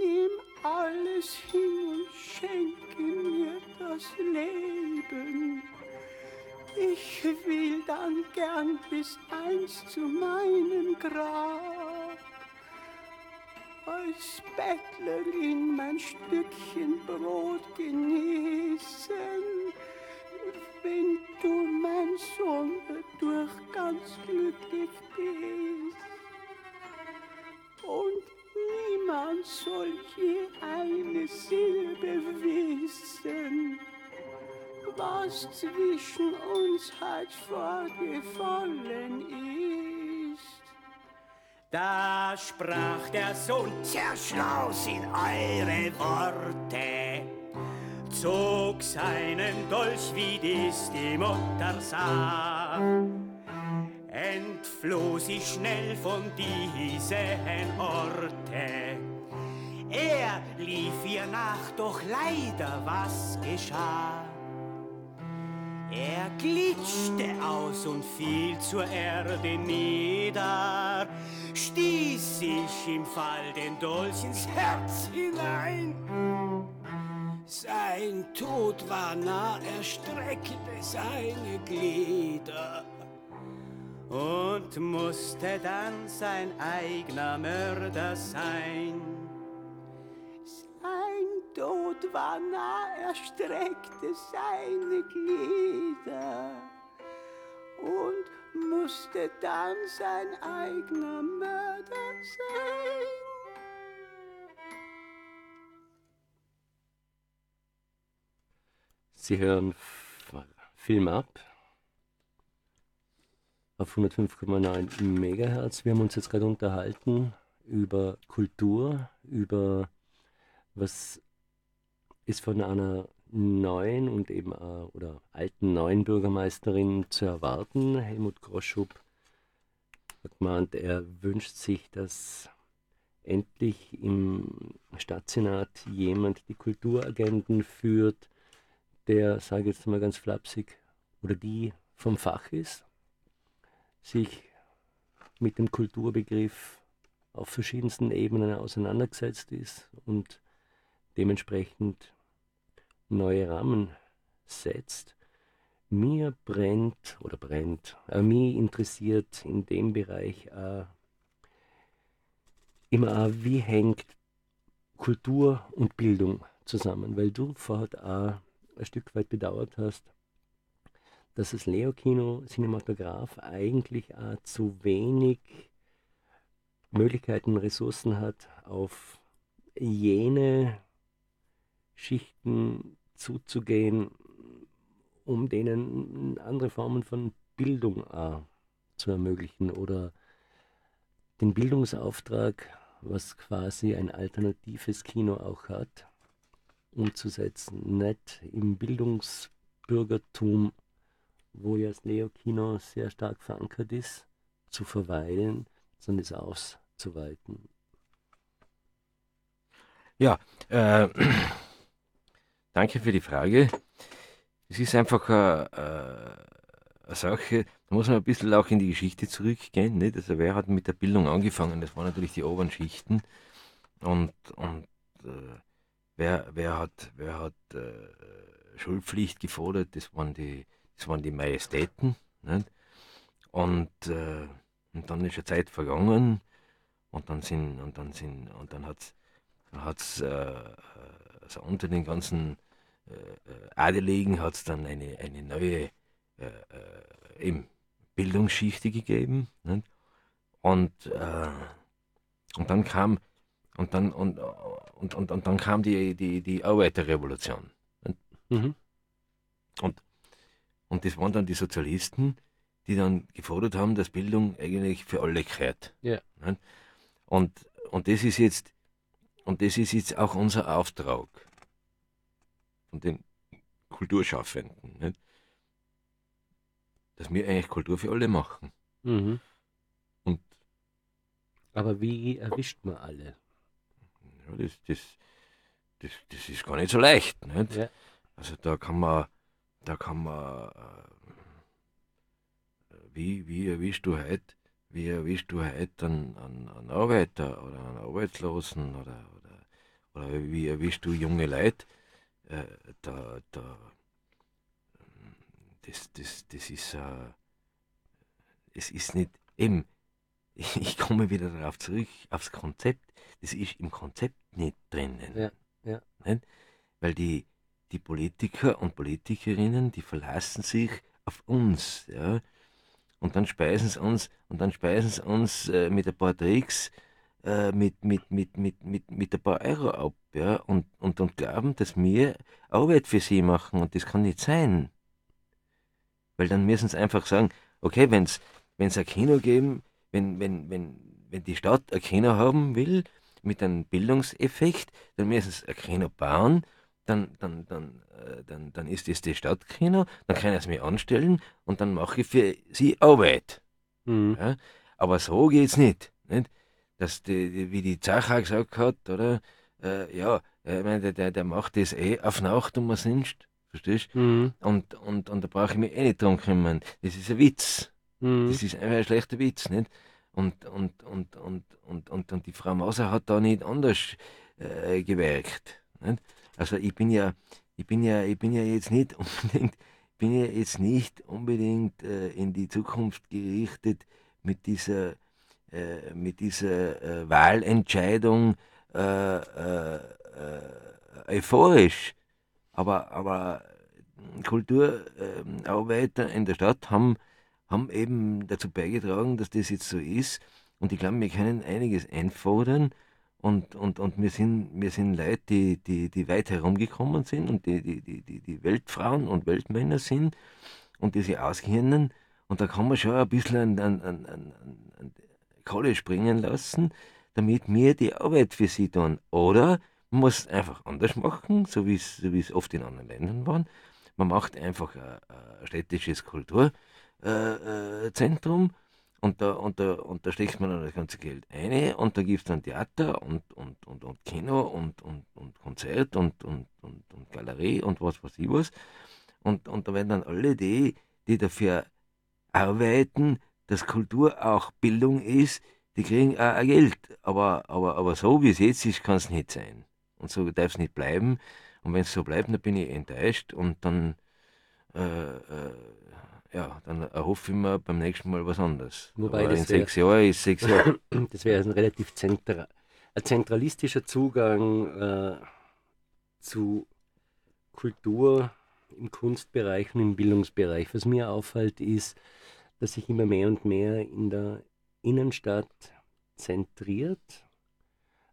Nimm alles hin und schenke mir das Leben. Ich will dann gern bis einst zu meinem Grab als Bettlerin mein Stückchen Brot genießen, wenn du, mein Sohn, dadurch ganz glücklich bist. Und niemand soll je eine Silbe wissen, was zwischen uns halt vorgefallen ist. Da sprach der Sohn, zerschlaus in eure Worte, zog seinen Dolch, wie dies die Mutter sah, entfloh sie schnell von diesen Orte. Er lief ihr nach, doch leider was geschah? Er glitschte aus und fiel zur Erde nieder, stieß sich im Fall den Dolch ins Herz hinein. Sein Tod war nah, er streckte seine Glieder und musste dann sein eigener Mörder sein. Tod war nah, er streckte seine Glieder und musste dann sein eigener Mörder sein. Sie hören Film ab auf 105,9 MHz. Wir haben uns jetzt gerade unterhalten über Kultur, über was ist von einer neuen und eben auch, oder alten neuen Bürgermeisterin zu erwarten. Helmut Groschub hat gemeint, er wünscht sich, dass endlich im Stadtsenat jemand die Kulturagenten führt, der, sage ich jetzt mal ganz flapsig, oder die vom Fach ist, sich mit dem Kulturbegriff auf verschiedensten Ebenen auseinandergesetzt ist und dementsprechend neue Rahmen setzt. Mir brennt oder brennt, äh, mich interessiert in dem Bereich äh, immer auch, wie hängt Kultur und Bildung zusammen, weil du vorher auch ein Stück weit bedauert hast, dass das Leo-Kino Cinematograph eigentlich auch zu wenig Möglichkeiten Ressourcen hat, auf jene Schichten zuzugehen, um denen andere Formen von Bildung zu ermöglichen oder den Bildungsauftrag, was quasi ein alternatives Kino auch hat, umzusetzen. Nicht im Bildungsbürgertum, wo ja das Neo-Kino sehr stark verankert ist, zu verweilen, sondern es auszuweiten. Ja, äh, danke für die Frage. Es ist einfach eine, äh, eine Sache, da muss man ein bisschen auch in die Geschichte zurückgehen. Nicht? Also wer hat mit der Bildung angefangen? Das waren natürlich die oberen Schichten. Und, und äh, wer, wer hat, wer hat äh, Schulpflicht gefordert? Das waren die, das waren die Majestäten. Nicht? Und, äh, und dann ist eine Zeit vergangen und dann sind, und dann sind, und dann hat es dann hat's, äh, also unter den ganzen äh, äh Adeligen hat es dann eine, eine neue äh, äh, eben Bildungsschichte gegeben. Nicht? Und, äh, und dann kam und dann, und, und, und, und dann kam die, die, die Arbeiterrevolution. Mhm. Und, und das waren dann die Sozialisten, die dann gefordert haben, dass Bildung eigentlich für alle gehört. Ja. Und, und das ist jetzt, und das ist jetzt auch unser Auftrag von den Kulturschaffenden, nicht? dass wir eigentlich Kultur für alle machen. Mhm. Und Aber wie erwischt man alle? Ja, das, das, das, das ist gar nicht so leicht. Nicht? Ja. Also da kann man, da kann man, äh, wie, wie erwischst du heute, wie erwischst du heute einen, einen, einen Arbeiter oder einen Arbeitslosen oder, oder, oder wie erwischst du junge Leute? Äh, da, da, das, das, das ist, äh, es ist nicht, eben, ich komme wieder darauf zurück, aufs Konzept. Das ist im Konzept nicht drinnen. Ja, ja. Nicht? Weil die, die Politiker und Politikerinnen, die verlassen sich auf uns. Ja? Und dann speisen sie uns, und dann speisen sie uns äh, mit ein paar Tricks, äh, mit, mit, mit, mit, mit, mit ein paar Euro ab. Ja? Und, und, und glauben, dass wir Arbeit für sie machen. Und das kann nicht sein. Weil dann müssen sie einfach sagen, okay, wenn es ein Kino geben, wenn, wenn, wenn, wenn die Stadt ein Kino haben will, mit einem Bildungseffekt, dann müssen sie ein Kino bauen, dann, dann, dann, äh, dann, dann ist das das Stadtkino, dann kann ich es mir anstellen und dann mache ich für sie Arbeit. Mhm. Ja? Aber so geht es nicht. nicht? Dass die, wie die Zacher gesagt hat, oder? Äh, ja, ich meine, der, der macht das eh auf Nacht um was nicht. Verstehst du? Mhm. Und, und, und da brauche ich mich eh nicht drum kümmern. Das ist ein Witz. Mhm. Das ist einfach ein schlechter Witz, nicht? Und, und, und, und, und, und, und die Frau Mauser hat da nicht anders äh, gewirkt. Nicht? Also ich bin ja, ich bin ja, ich bin ja jetzt nicht unbedingt, bin ja jetzt nicht unbedingt äh, in die Zukunft gerichtet mit dieser, äh, mit dieser äh, Wahlentscheidung äh, äh, euphorisch. Aber, aber Kulturarbeiter in der Stadt haben, haben eben dazu beigetragen, dass das jetzt so ist. Und ich glaube, wir können einiges einfordern. Und, und, und wir, sind, wir sind Leute, die, die, die weit herumgekommen sind und die, die, die, die Weltfrauen und Weltmänner sind und die sich auskennen. Und da kann man schon ein bisschen an, an, an, an Kohle springen lassen, damit wir die Arbeit für sie tun. Oder man muss es einfach anders machen, so wie es so oft in anderen Ländern war. Man macht einfach ein, ein städtisches Kulturzentrum äh, äh, und da, und, da, und da steckt man dann das ganze Geld ein und da gibt es dann Theater und, und, und, und Kino und, und, und Konzert und, und, und, und Galerie und was weiß ich was. Und, und da werden dann alle die, die dafür arbeiten, dass Kultur auch Bildung ist, die kriegen auch Geld. Aber, aber, aber so wie es jetzt ist, kann es nicht sein. Und so darf es nicht bleiben. Und wenn es so bleibt, dann bin ich enttäuscht und dann, äh, äh, ja, dann erhoffe ich mir beim nächsten Mal was anderes. Wobei Aber in sechs Jahren ist sechs Jahre. Das wäre ein relativ zentra ein zentralistischer Zugang äh, zu Kultur im Kunstbereich und im Bildungsbereich. Was mir auffällt, ist, dass sich immer mehr und mehr in der Innenstadt zentriert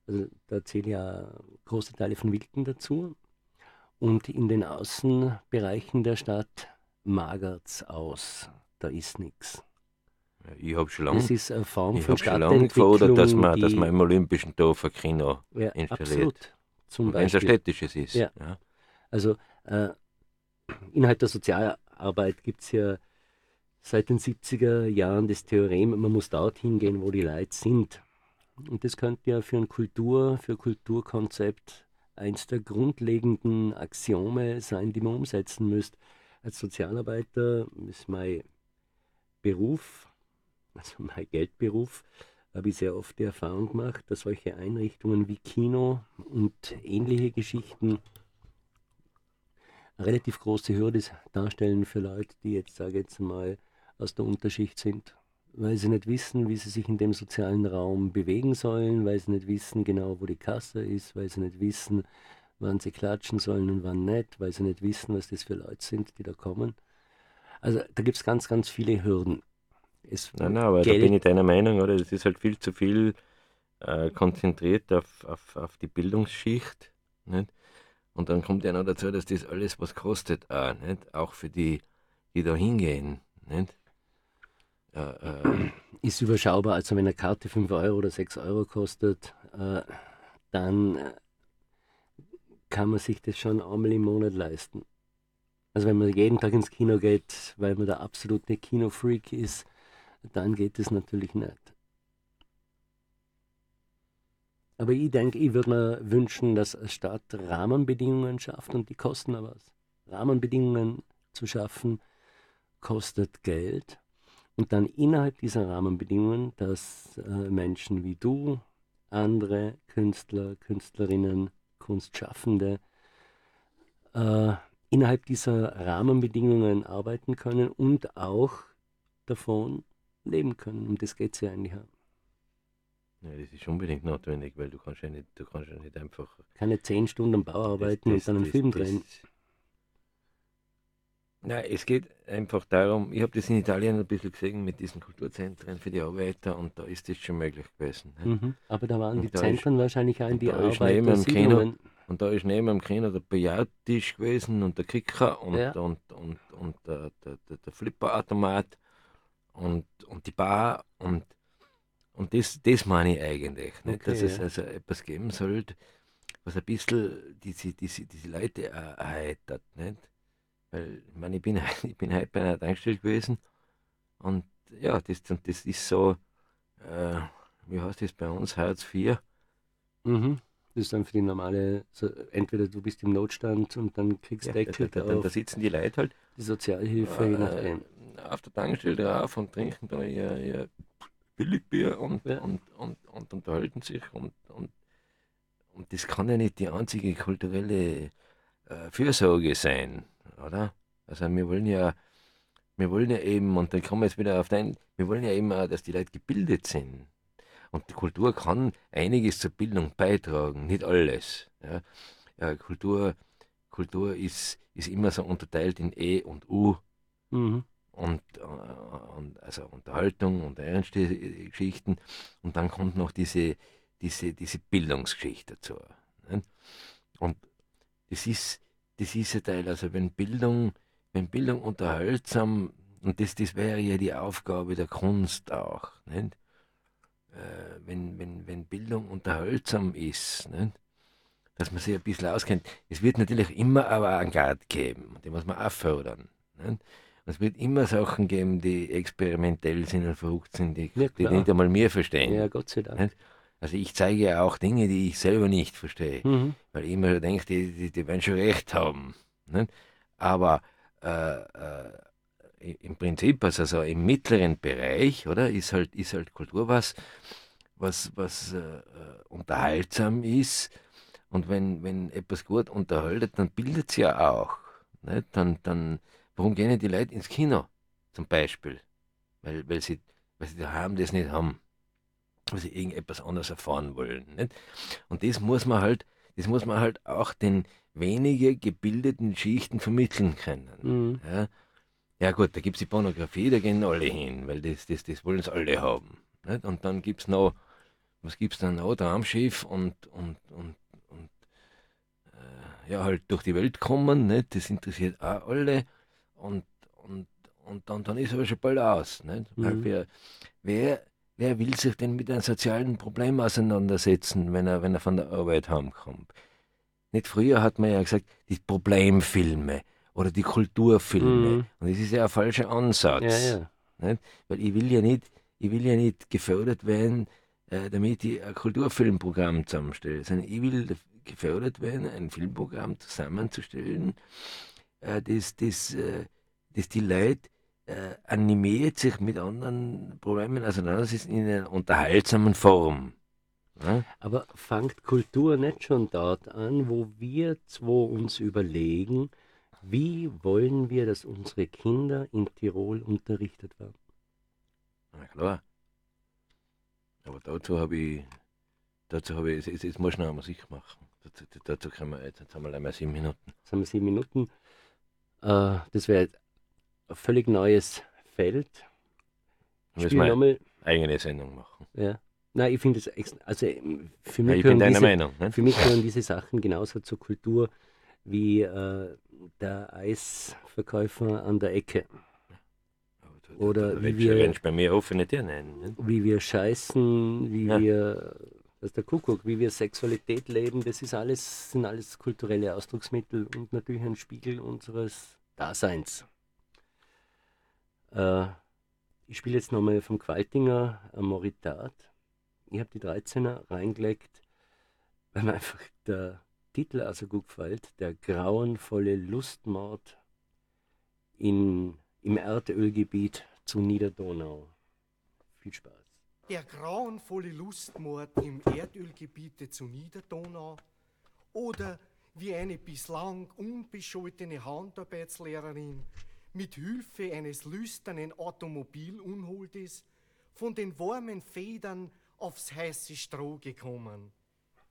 also da zählen ja große Teile von Wilken dazu. Und in den Außenbereichen der Stadt magert es aus. Da ist nichts. Ich habe schon lange, das ist eine Form ich von schon lange gefordert, dass man, dass man im Olympischen Dorf ein Kino ja, installiert. Absolut. Wenn es ein städtisches ist. Ja. ja. Also äh, innerhalb der Sozialarbeit gibt es ja seit den 70er Jahren das Theorem, man muss dorthin gehen, wo die Leute sind. Und das könnte ja für ein Kultur, für Kulturkonzept eins der grundlegenden Axiome sein, die man umsetzen müsste. Als Sozialarbeiter ist mein Beruf, also mein Geldberuf, habe ich sehr oft die Erfahrung gemacht, dass solche Einrichtungen wie Kino und ähnliche Geschichten eine relativ große Hürde darstellen für Leute, die jetzt, sage ich jetzt mal, aus der Unterschicht sind weil sie nicht wissen, wie sie sich in dem sozialen Raum bewegen sollen, weil sie nicht wissen genau, wo die Kasse ist, weil sie nicht wissen, wann sie klatschen sollen und wann nicht, weil sie nicht wissen, was das für Leute sind, die da kommen. Also da gibt es ganz, ganz viele Hürden. Es nein, nein, aber Geld da bin ich deiner Meinung, oder? Das ist halt viel zu viel äh, konzentriert auf, auf, auf die Bildungsschicht. Nicht? Und dann kommt ja noch dazu, dass das alles was kostet, auch, nicht? auch für die, die da hingehen. Nicht? Äh, äh, ist überschaubar. Also wenn eine Karte 5 Euro oder 6 Euro kostet, äh, dann äh, kann man sich das schon einmal im Monat leisten. Also wenn man jeden Tag ins Kino geht, weil man der absolute Kinofreak ist, dann geht es natürlich nicht. Aber ich denke, ich würde mir wünschen, dass eine Stadt Rahmenbedingungen schafft und die kosten aber was. Rahmenbedingungen zu schaffen, kostet Geld und dann innerhalb dieser Rahmenbedingungen, dass äh, Menschen wie du, andere Künstler, Künstlerinnen, Kunstschaffende äh, innerhalb dieser Rahmenbedingungen arbeiten können und auch davon leben können. Um das geht es ja eigentlich auch. Ja, das ist unbedingt notwendig, weil du kannst ja nicht, du kannst ja nicht einfach. Keine zehn Stunden am Bau arbeiten das, das, und dann einen das, Film drehen. Nein, es geht einfach darum, ich habe das in Italien ein bisschen gesehen mit diesen Kulturzentren für die Arbeiter und da ist das schon möglich gewesen. Mhm, aber da waren und die da Zentren ist, wahrscheinlich auch in die Arbeiter Kino, Und da ist neben dem Kino der Billardtisch gewesen und der Kicker und, ja. und, und, und, und der, der, der Flipperautomat und, und die Bar und, und das, das meine ich eigentlich. Nicht? Okay, dass ja. es also etwas geben sollte, was ein bisschen diese, diese, diese Leute erheitert. Nicht? Weil, ich meine, ich bin, ich bin heute bei einer Tankstelle gewesen und ja, das, das ist so, äh, wie heißt das bei uns, Hartz IV. Mhm. Das ist dann für die normale, so entweder du bist im Notstand und dann kriegst ja, Deckel da, da, da, sitzen die Leute halt. Die Sozialhilfe, äh, je nachdem. Auf der Tankstelle drauf und trinken da ihr, ihr Billigbier und, ja. und, und, und, unterhalten sich. Und, und, und das kann ja nicht die einzige kulturelle äh, Fürsorge sein, oder? Also wir wollen ja, wir wollen ja eben, und dann kommen wir jetzt wieder auf dein, wir wollen ja eben auch, dass die Leute gebildet sind. Und die Kultur kann einiges zur Bildung beitragen, nicht alles. Ja. Ja, Kultur, Kultur ist, ist immer so unterteilt in E und U. Mhm. Und, äh, und, also Unterhaltung und ernste Geschichten. Und dann kommt noch diese, diese, diese Bildungsgeschichte dazu. Ne? Und das ist, das ist ein Teil, also wenn Bildung, wenn Bildung unterhaltsam, und das, das wäre ja die Aufgabe der Kunst auch, nicht? äh, wenn, wenn, wenn Bildung unterhaltsam ist, nicht? dass man sich ein bisschen auskennt. Es wird natürlich immer Avantgarde geben, die muss man auch fördern. Nicht? Es wird immer Sachen geben, die experimentell sind und verrückt sind, die, ja, die nicht einmal mir verstehen. Ja, Gott sei Dank. Nicht? Also ich zeige ja auch Dinge, die ich selber nicht verstehe, mhm. weil ich immer denke, die, die, die werden schon recht haben. Nicht? Aber äh, äh, im Prinzip, also so im mittleren Bereich, oder, ist halt, ist halt Kultur was, was, was äh, äh, unterhaltsam ist. Und wenn, wenn etwas gut unterhaltet, dann bildet es ja auch. Nicht? Dann, dann, warum gehen die Leute ins Kino zum Beispiel? Weil, weil, sie, weil sie daheim das nicht haben. Weil sie irgendetwas anderes erfahren wollen. Nicht? Und das muss man halt, das muss man halt auch den weniger gebildeten Schichten vermitteln können. Mhm. Ja? Ja gut, da gibt es die Pornografie, da gehen alle hin, weil das, das, das wollen es alle haben. Nicht? Und dann gibt es noch, was gibt es dann noch? Traumschiff und, und, und, und äh, ja, halt durch die Welt kommen, nicht? das interessiert auch alle. Und, und, und dann, dann ist aber schon bald aus. Nicht? Mhm. Wer, wer, wer will sich denn mit einem sozialen Problem auseinandersetzen, wenn er, wenn er von der Arbeit heimkommt? Nicht früher hat man ja gesagt, die Problemfilme oder die Kulturfilme. Mhm. Und das ist ja ein falscher Ansatz. Ja, ja. Nicht? Weil ich will ja nicht, ich will ja nicht gefördert werden, äh, damit ich ein Kulturfilmprogramm zusammenstelle, sondern ich will gefördert werden, ein Filmprogramm zusammenzustellen, äh, das, das, äh, das die Leute äh, animiert, sich mit anderen Problemen auseinandersetzen in einer unterhaltsamen Form. Ja? Aber fängt Kultur nicht schon dort an, wo wir zwei uns überlegen, wie wollen wir, dass unsere Kinder in Tirol unterrichtet werden? Na klar. Aber dazu habe ich, dazu habe ich, jetzt, jetzt muss ich noch Musik machen. Dazu, dazu können wir, jetzt, jetzt haben wir einmal sieben Minuten. Jetzt haben wir sieben Minuten. Äh, das wäre ein völlig neues Feld. Müssen wir eine eigene Sendung machen. Ja. Nein, ich finde es, also für mich, ja, gehören diese, Meinung, ne? für mich gehören diese Sachen genauso zur Kultur wie äh, der Eisverkäufer an der Ecke. Oder wie wir, bei mir offene Tür nennen. Ne? Wie wir scheißen, wie ja. wir, das ist der Kuckuck, wie wir Sexualität leben, das ist alles, sind alles kulturelle Ausdrucksmittel und natürlich ein Spiegel unseres Daseins. Äh, ich spiele jetzt nochmal vom Qualtinger Moritat. Ich habe die 13er reingelegt, weil mir einfach der Titel also gut gefällt, der grauenvolle Lustmord in, im Erdölgebiet zu Niederdonau. Viel Spaß. Der grauenvolle Lustmord im Erdölgebiet zu Niederdonau oder wie eine bislang unbescholtene Handarbeitslehrerin mit Hilfe eines lüsternen Automobilunholdes von den warmen Federn aufs heiße Stroh gekommen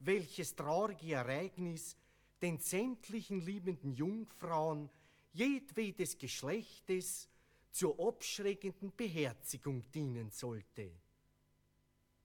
welches traurige Ereignis den sämtlichen liebenden Jungfrauen jedwedes Geschlechtes zur abschreckenden Beherzigung dienen sollte.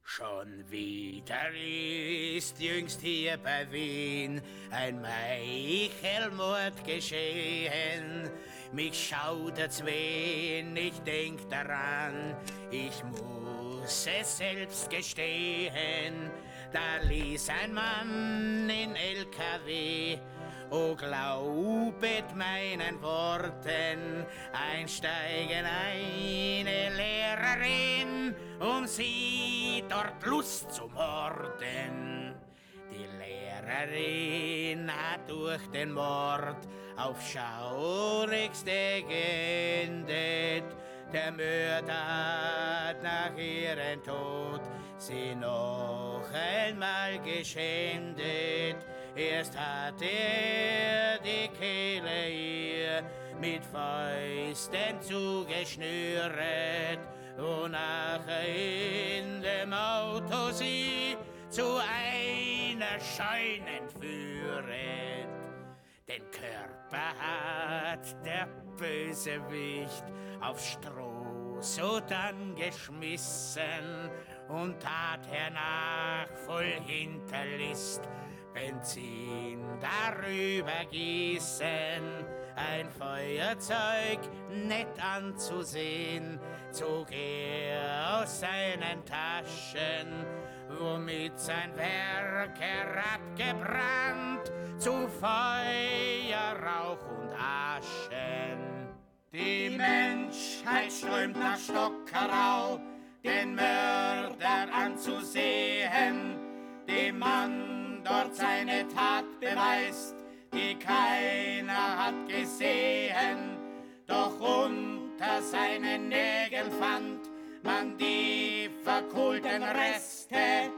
Schon wieder ist jüngst hier bei Wien ein Meichelmord geschehen. Mich schaudert's wen, ich denk daran, ich muss es selbst gestehen da ließ ein Mann in LKW, o glaubet meinen Worten, einsteigen eine Lehrerin, um sie dort Lust zu morden. Die Lehrerin erinnert durch den Mord auf schaurigste geendet. Der Mörder hat nach ihrem Tod sie noch einmal geschändet. Erst hat er die Kehle ihr mit Fäusten zugeschnüret und nachher in dem Auto sie zu einer Scheune führet. Den Körper hat der Bösewicht auf Stroh sodann geschmissen und tat hernach voll Hinterlist Benzin darüber gießen, ein Feuerzeug nett anzusehen, zog er aus seinen Taschen, womit sein Werk herabgebrannt. Zu Feuer, Rauch und Aschen. Die Menschheit strömt nach Stockerau, den Mörder anzusehen, dem Mann dort seine Tat beweist, die keiner hat gesehen, doch unter seinen Nägeln fand man die verkohlten Reste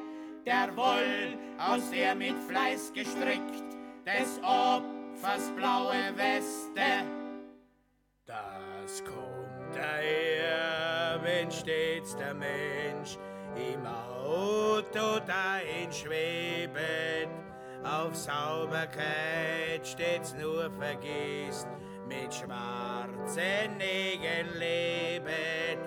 der Woll, aus der mit Fleiß gestrickt des Opfers blaue Weste. Das kommt daher, wenn stets der Mensch Auto dahin schwebet, auf Sauberkeit stets nur vergisst, mit schwarzen Nägeln lebet.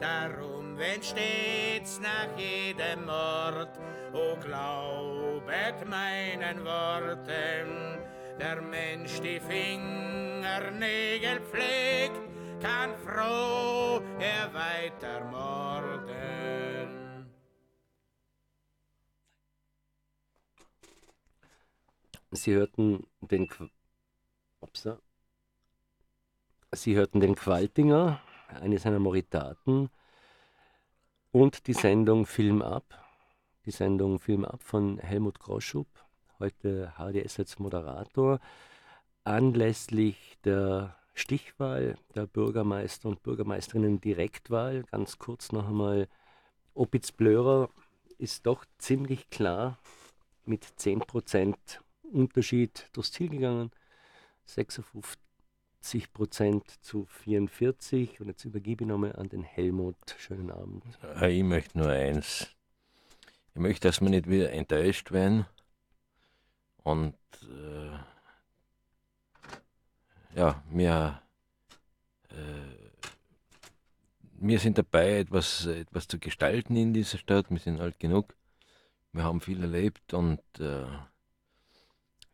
Darum, wenn stets nach jedem Mord, o glaubet meinen Worten, der Mensch die Fingernägel pflegt, kann froh er weiter morden. Sie hörten den Qu Upsa. Sie hörten den Qualtinger, eine seiner Moritaten, und die Sendung Film ab. Die Sendung Film ab von Helmut Groschub, heute HDS als Moderator, anlässlich der Stichwahl der Bürgermeister und Bürgermeisterinnen Direktwahl. Ganz kurz noch einmal, Opitz-Blörer ist doch ziemlich klar mit 10% Unterschied durchs Ziel gegangen. 56% zu 44. Und jetzt übergebe ich nochmal an den Helmut. Schönen Abend. Ich möchte nur eins. Ich möchte, dass wir nicht wieder enttäuscht werden. Und äh, ja, wir, äh, wir sind dabei, etwas, etwas zu gestalten in dieser Stadt. Wir sind alt genug. Wir haben viel erlebt und äh,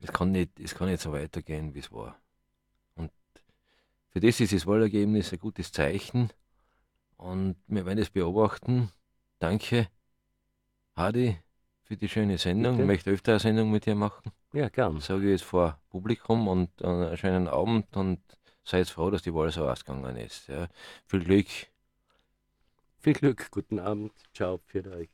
es, kann nicht, es kann nicht so weitergehen, wie es war. Und für das ist das Wahlergebnis ein gutes Zeichen und wir werden es beobachten. Danke, Hadi, für die schöne Sendung. Bitte? Ich möchte öfter eine Sendung mit dir machen. Ja, gern. Sage ich jetzt vor Publikum und äh, einen schönen Abend und seid froh, dass die Wahl so ausgegangen ist. Ja. Viel Glück. Viel Glück, guten Abend. Ciao für euch.